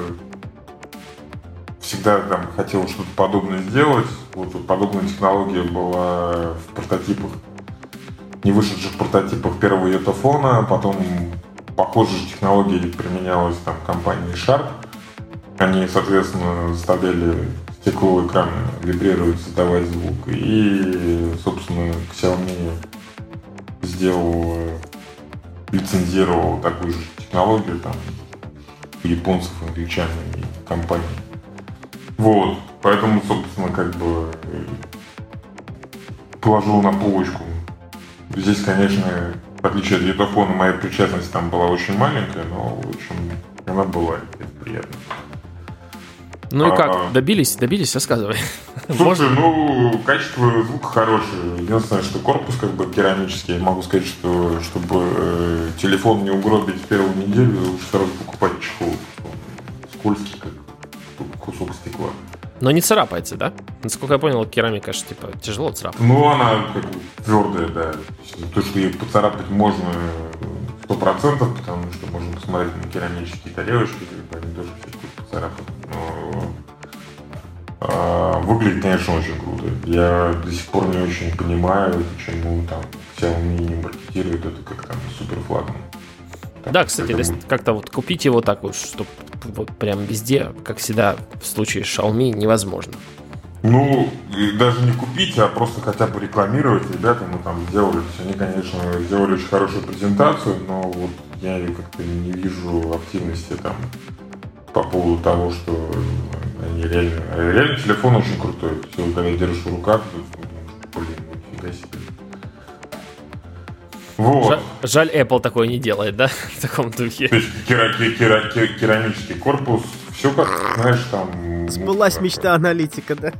Speaker 4: всегда там хотел что-то подобное сделать. Вот, вот подобная технология была в прототипах, не вышедших прототипах первого йотафона, потом похожая технология применялась там компанией Sharp. Они, соответственно, заставляли стекло экрана вибрировать, создавать звук. И, собственно, Xiaomi сделал, лицензировал такую же технологию там японцев, англичан и компаний. Вот, поэтому, собственно, как бы э, положил на полочку. Здесь, конечно, в отличие от диетофона, моя причастность там была очень маленькая, но, в общем, она была, приятно.
Speaker 2: Ну и
Speaker 4: А.
Speaker 2: как, добились, добились, рассказывай. <laughs>
Speaker 4: Слушай, ну, качество звука хорошее. Единственное, что корпус как бы керамический. Я могу сказать, что чтобы э, телефон не угробить в первую неделю, лучше сразу покупать чехол. Скользкий.
Speaker 2: Но не царапается, да? Насколько я понял, керамика же, типа, тяжело царапать.
Speaker 4: Ну, она как бы твердая, да. То, что ее поцарапать можно сто процентов, потому что можно посмотреть на керамические тарелочки, они тоже все поцарапаны. Но а, выглядит, конечно, очень круто. Я до сих пор не очень понимаю, почему там Xiaomi не маркетирует это как там супер флагман.
Speaker 2: Да, кстати, как-то вот купить его так вот, чтобы вот прям везде, как всегда в случае с Xiaomi, невозможно.
Speaker 4: Ну, даже не купить, а просто хотя бы рекламировать. Ребята мы там сделали. Они, конечно, сделали очень хорошую презентацию, но вот я как-то не вижу активности там по поводу того, что они реально... Реально телефон очень крутой. Все, когда держишь в руках, блин, нифига себе.
Speaker 2: Вот. Жаль, жаль, Apple такое не делает, да, в таком духе.
Speaker 4: То есть кера, кера, кера, керамический корпус, все как, знаешь, там...
Speaker 3: Сбылась мечта аналитика, да?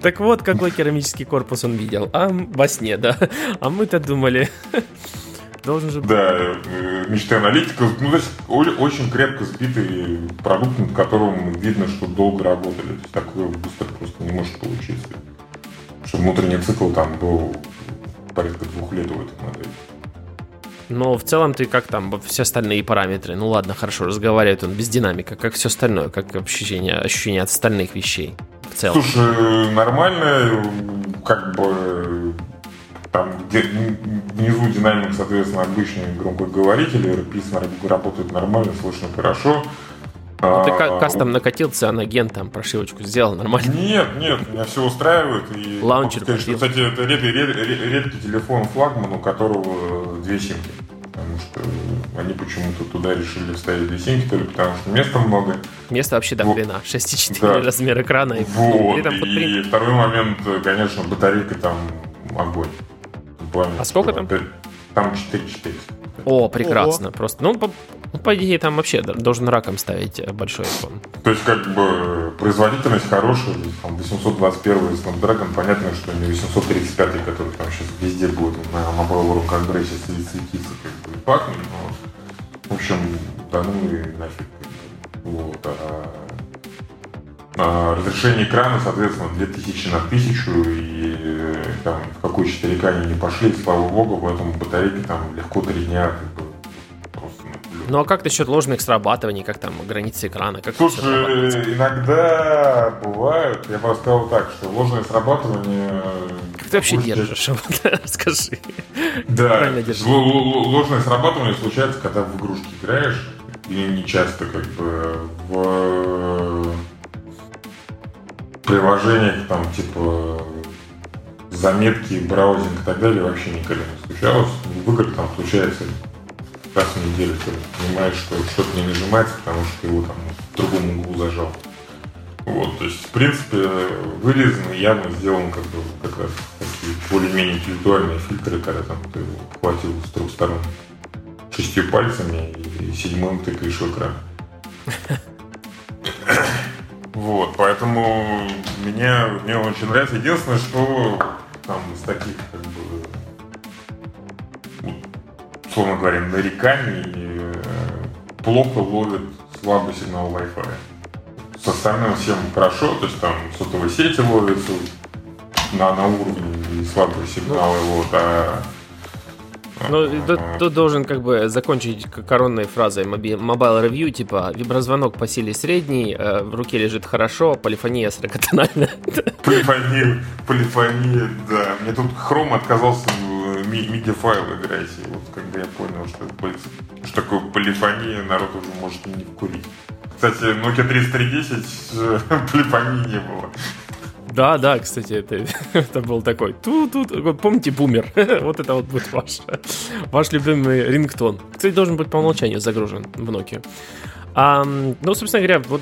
Speaker 2: Так вот, какой керамический корпус он видел. А во сне, да. А мы-то думали... Должен же
Speaker 4: Да, э, мечты аналитика. Ну, то есть очень крепко сбитый продукт, над которым видно, что долго работали. То есть такое быстро просто не может получиться. Что внутренний цикл там был порядка двух лет у этой модели.
Speaker 2: Но в целом ты как там все остальные параметры? Ну ладно, хорошо, разговаривает он без динамика, как все остальное, как ощущение, ощущение от остальных вещей в целом.
Speaker 4: Слушай, нормально, как бы там где, внизу динамик, соответственно, обычный громкоговоритель, AirPods работает нормально, слышно хорошо.
Speaker 2: Ну, ты а, кастом накатил цианоген, там прошивочку сделал нормально?
Speaker 4: Нет, нет, меня все устраивает. И
Speaker 2: Лаунчер сказать,
Speaker 4: что, Кстати, это редкий, редкий, редкий телефон флагман, у которого две симки. Потому что они почему-то туда решили вставить две симки, то ли потому что места много.
Speaker 2: Место вообще до хрена. 6,4 да. размер экрана. И,
Speaker 4: вот. ну, и второй момент, конечно, батарейка там огонь.
Speaker 2: А сколько там?
Speaker 4: Там 4,4.
Speaker 2: О, прекрасно. Ого. Просто, ну, ну, по идее, там вообще должен раком ставить э, большой iPhone.
Speaker 4: То есть, как бы, производительность хорошая, там, 821 Snapdragon, понятно, что не 835, который там сейчас везде будет на Mobile World Congress светиться, как бы, пахнет, но, в общем, да ну и нафиг. Вот, а, а разрешение экрана, соответственно, 2000 на 1000, и э, там в какой 4К они не пошли, слава богу, поэтому батарейки там легко 3 дня
Speaker 2: ну а как насчет ложных срабатываний, как там границы экрана? Как
Speaker 4: Слушай, иногда бывают, я бы сказал так, что ложное срабатывание...
Speaker 2: Как ты вообще держишь? <laughs> Скажи.
Speaker 4: Да, ложное срабатывание случается, когда в игрушки играешь, и не часто как бы в приложениях там типа заметки, браузинг и так далее вообще никогда не случалось. В играх там случается раз в неделю ты понимаешь, что что-то не нажимается, потому что ты его там в другом углу зажал. Вот, то есть, в принципе, вырезан и явно сделан как бы как раз такие более-менее интеллектуальные фильтры, когда там ты его хватил с трех сторон шестью пальцами и седьмым тыкаешь в экран. Вот, поэтому мне, мне очень нравится. Единственное, что там из таких как бы условно говоря, нареканий э, плохо ловит слабый сигнал Wi-Fi. С остальным всем хорошо, то есть там сотовые сети ловятся на, на уровне слабые сигналы, ну, вот, а
Speaker 2: ну, тут, тут должен как бы закончить коронной фразой Mobile Review, типа виброзвонок по силе средний, э, в руке лежит хорошо, полифония сорокатональная.
Speaker 4: Полифония, полифония, да. Мне тут Chrome отказался MIDI-файл играть, и вот когда я понял, что, что такое полифония, народ уже может не вкурить. Кстати, Nokia 3310 э, <laughs> полифонии не было.
Speaker 2: Да, да, кстати, это, <laughs> это был такой. Тут, тут, помните, бумер? <laughs> вот это вот будет ваш, ваш любимый рингтон. Кстати, должен быть по умолчанию загружен в Nokia. А, ну, собственно говоря, вот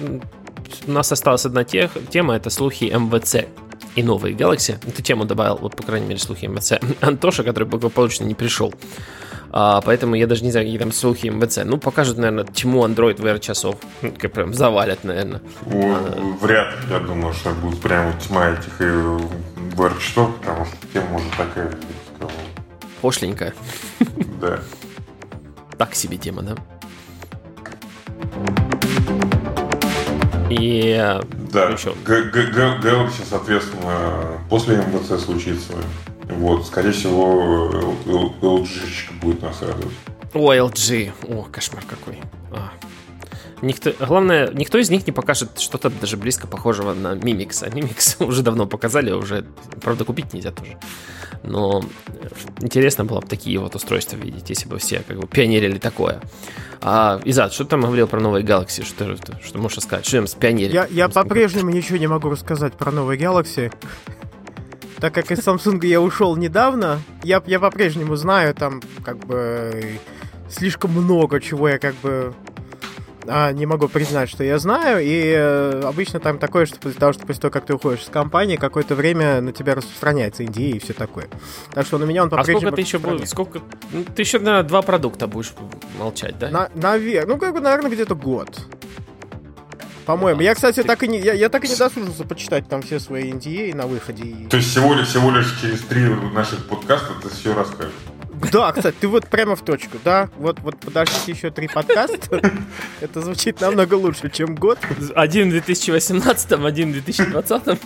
Speaker 2: у нас осталась одна тех, тема, это слухи МВЦ и новые Galaxy. Эту тему добавил, вот, по крайней мере, слухи МВЦ. <laughs> Антоша, который благополучно не пришел. А, поэтому я даже не знаю, какие там слухи МВЦ. Ну, покажут, наверное, тьму Android VR часов. Как прям завалят, наверное.
Speaker 4: О, а, вряд ли, я думаю, что будет прям тьма этих VR часов, потому что тема уже такая, я
Speaker 2: сказал. Пошленькая.
Speaker 4: Да.
Speaker 2: Так себе тема, да? И
Speaker 4: да, еще. Galaxy, соответственно, после МВЦ случится. Вот, скорее всего, LG будет нас радовать.
Speaker 2: О, LG. О, кошмар какой. А. Никто, главное, никто из них не покажет что-то даже близко похожего на Mimix. А Mimix <laughs> уже давно показали, уже, правда, купить нельзя тоже. Но интересно было бы такие вот устройства видеть, если бы все как бы пионерили такое. А, Изад, что ты там говорил про новые Galaxy? Что, что можешь сказать? Что там с пионерили?
Speaker 3: Я, я по-прежнему ничего не могу рассказать про новые Galaxy. Так как из Samsung я ушел недавно, я, я по-прежнему знаю там как бы слишком много чего я как бы а, не могу признать, что я знаю, и э, обычно там такое, что после того, что после того, как ты уходишь с компании, какое-то время на тебя распространяется идея и все такое. Так что на меня он
Speaker 2: по-прежнему... А сколько ты еще будешь, сколько... Ну, ты еще на два продукта будешь молчать, да?
Speaker 3: На, наверное, ну, как бы, наверное, где-то год. По-моему. А, я, кстати, ты... так и не, я, я так и не досужился почитать там все свои NDA на выходе.
Speaker 4: То есть всего лишь, всего лишь через три наших подкаста ты все расскажешь? <laughs>
Speaker 3: Да, кстати, ты вот прямо в точку, да? Вот, вот подождите еще три подкаста. <laughs> Это звучит намного лучше, чем год.
Speaker 2: Один в 2018, один в 2020.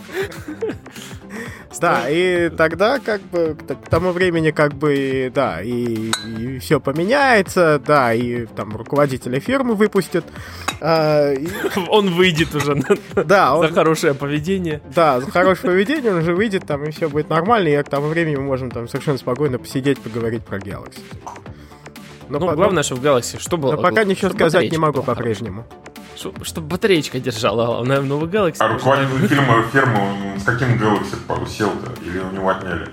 Speaker 2: <laughs>
Speaker 3: Да, и тогда как бы к тому времени как бы, да, и, и все поменяется, да, и там руководителя фирмы выпустят.
Speaker 2: А, и... <laughs> Он выйдет уже <laughs> да, он... за хорошее поведение.
Speaker 3: Да, за хорошее поведение он уже выйдет, там, и все будет нормально, и к тому времени мы можем там совершенно спокойно посидеть, поговорить про Galaxy.
Speaker 2: Но ну, по... главное, что в Galaxy, что было?
Speaker 3: Но пока ничего сказать не могу по-прежнему.
Speaker 2: Чтобы батареечка держала, главное, в новый Galaxy.
Speaker 4: А руководитель фильма фермы, он с каким Galaxy сел-то? Или у него отняли?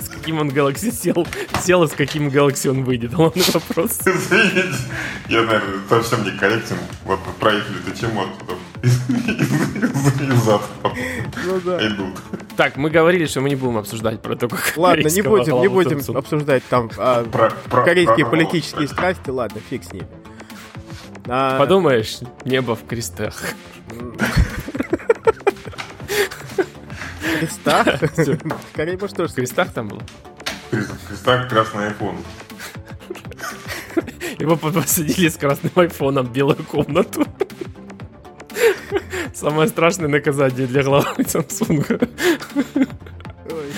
Speaker 2: С каким он Galaxy сел? Сел, и с каким Galaxy он выйдет? Главный вопрос. <laughs>
Speaker 4: Извините, я, наверное, совсем не корректен. Вот проехали тему оттуда. Из-за
Speaker 2: ну, да. идут. Так, мы говорили, что мы не будем обсуждать про то, как
Speaker 3: Ладно, не будем, не будем обсуждать там а, корейские политические страсти. Ладно, фиг с ними.
Speaker 2: А... Подумаешь, небо в крестах.
Speaker 3: Крестах? Скорее бы что
Speaker 2: В крестах там был?
Speaker 4: В крестах красный iPhone.
Speaker 2: Его посадили с красным айфоном в белую комнату. Самое страшное наказание для главы Samsung.
Speaker 4: Ой,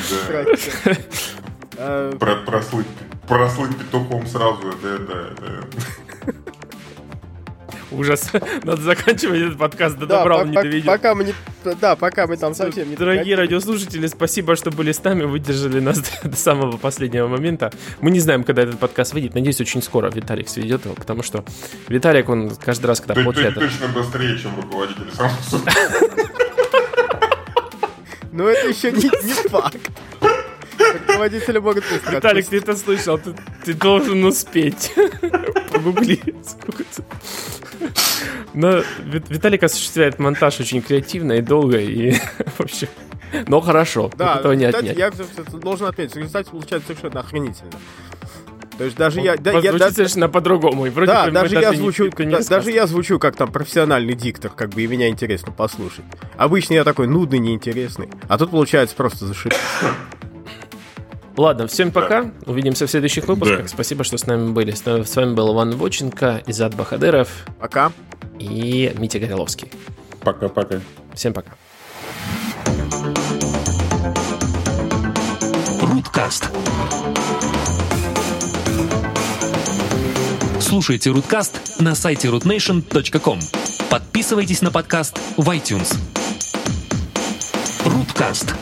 Speaker 4: Прослыть, прослыть петухом сразу, это, это, это.
Speaker 2: Ужас. Надо заканчивать этот подкаст. Да, добра он не доведет.
Speaker 3: Пока мы не... Да, пока мы там совсем не...
Speaker 2: Дорогие радиослушатели, спасибо, что были с нами, выдержали нас <laughs> до самого последнего момента. Мы не знаем, когда этот подкаст выйдет. Надеюсь, очень скоро Виталик сведет его, потому что Виталик, он каждый раз, когда
Speaker 4: получает... точно быстрее, чем руководитель Samsung. <laughs>
Speaker 3: Но это еще не <laughs> факт. Руководители могут быстро
Speaker 2: Виталик, ты это слышал, ты, ты должен успеть. <laughs> Погугли. Но Виталик осуществляет монтаж очень креативно и долго, и <laughs> вообще... Но хорошо,
Speaker 3: да, этого не отнять. Я должен отметить, результат получается совершенно охренительно. То есть даже я...
Speaker 2: Да, я да, совершенно по-другому.
Speaker 3: да, даже я, звучу, не, да, даже я звучу как там профессиональный диктор, как бы, и меня интересно послушать. Обычно я такой нудный, неинтересный. А тут получается просто зашибись.
Speaker 2: Ладно, всем пока. Да. Увидимся в следующих выпусках. Да. Спасибо, что с нами были. С вами был Иван Воченко, Изад Бахадыров.
Speaker 3: Пока.
Speaker 2: И Митя Гореловский.
Speaker 4: Пока-пока.
Speaker 2: Всем пока.
Speaker 1: Руткаст. Слушайте Руткаст на сайте rootnation.com. Подписывайтесь на подкаст в iTunes. Руткаст.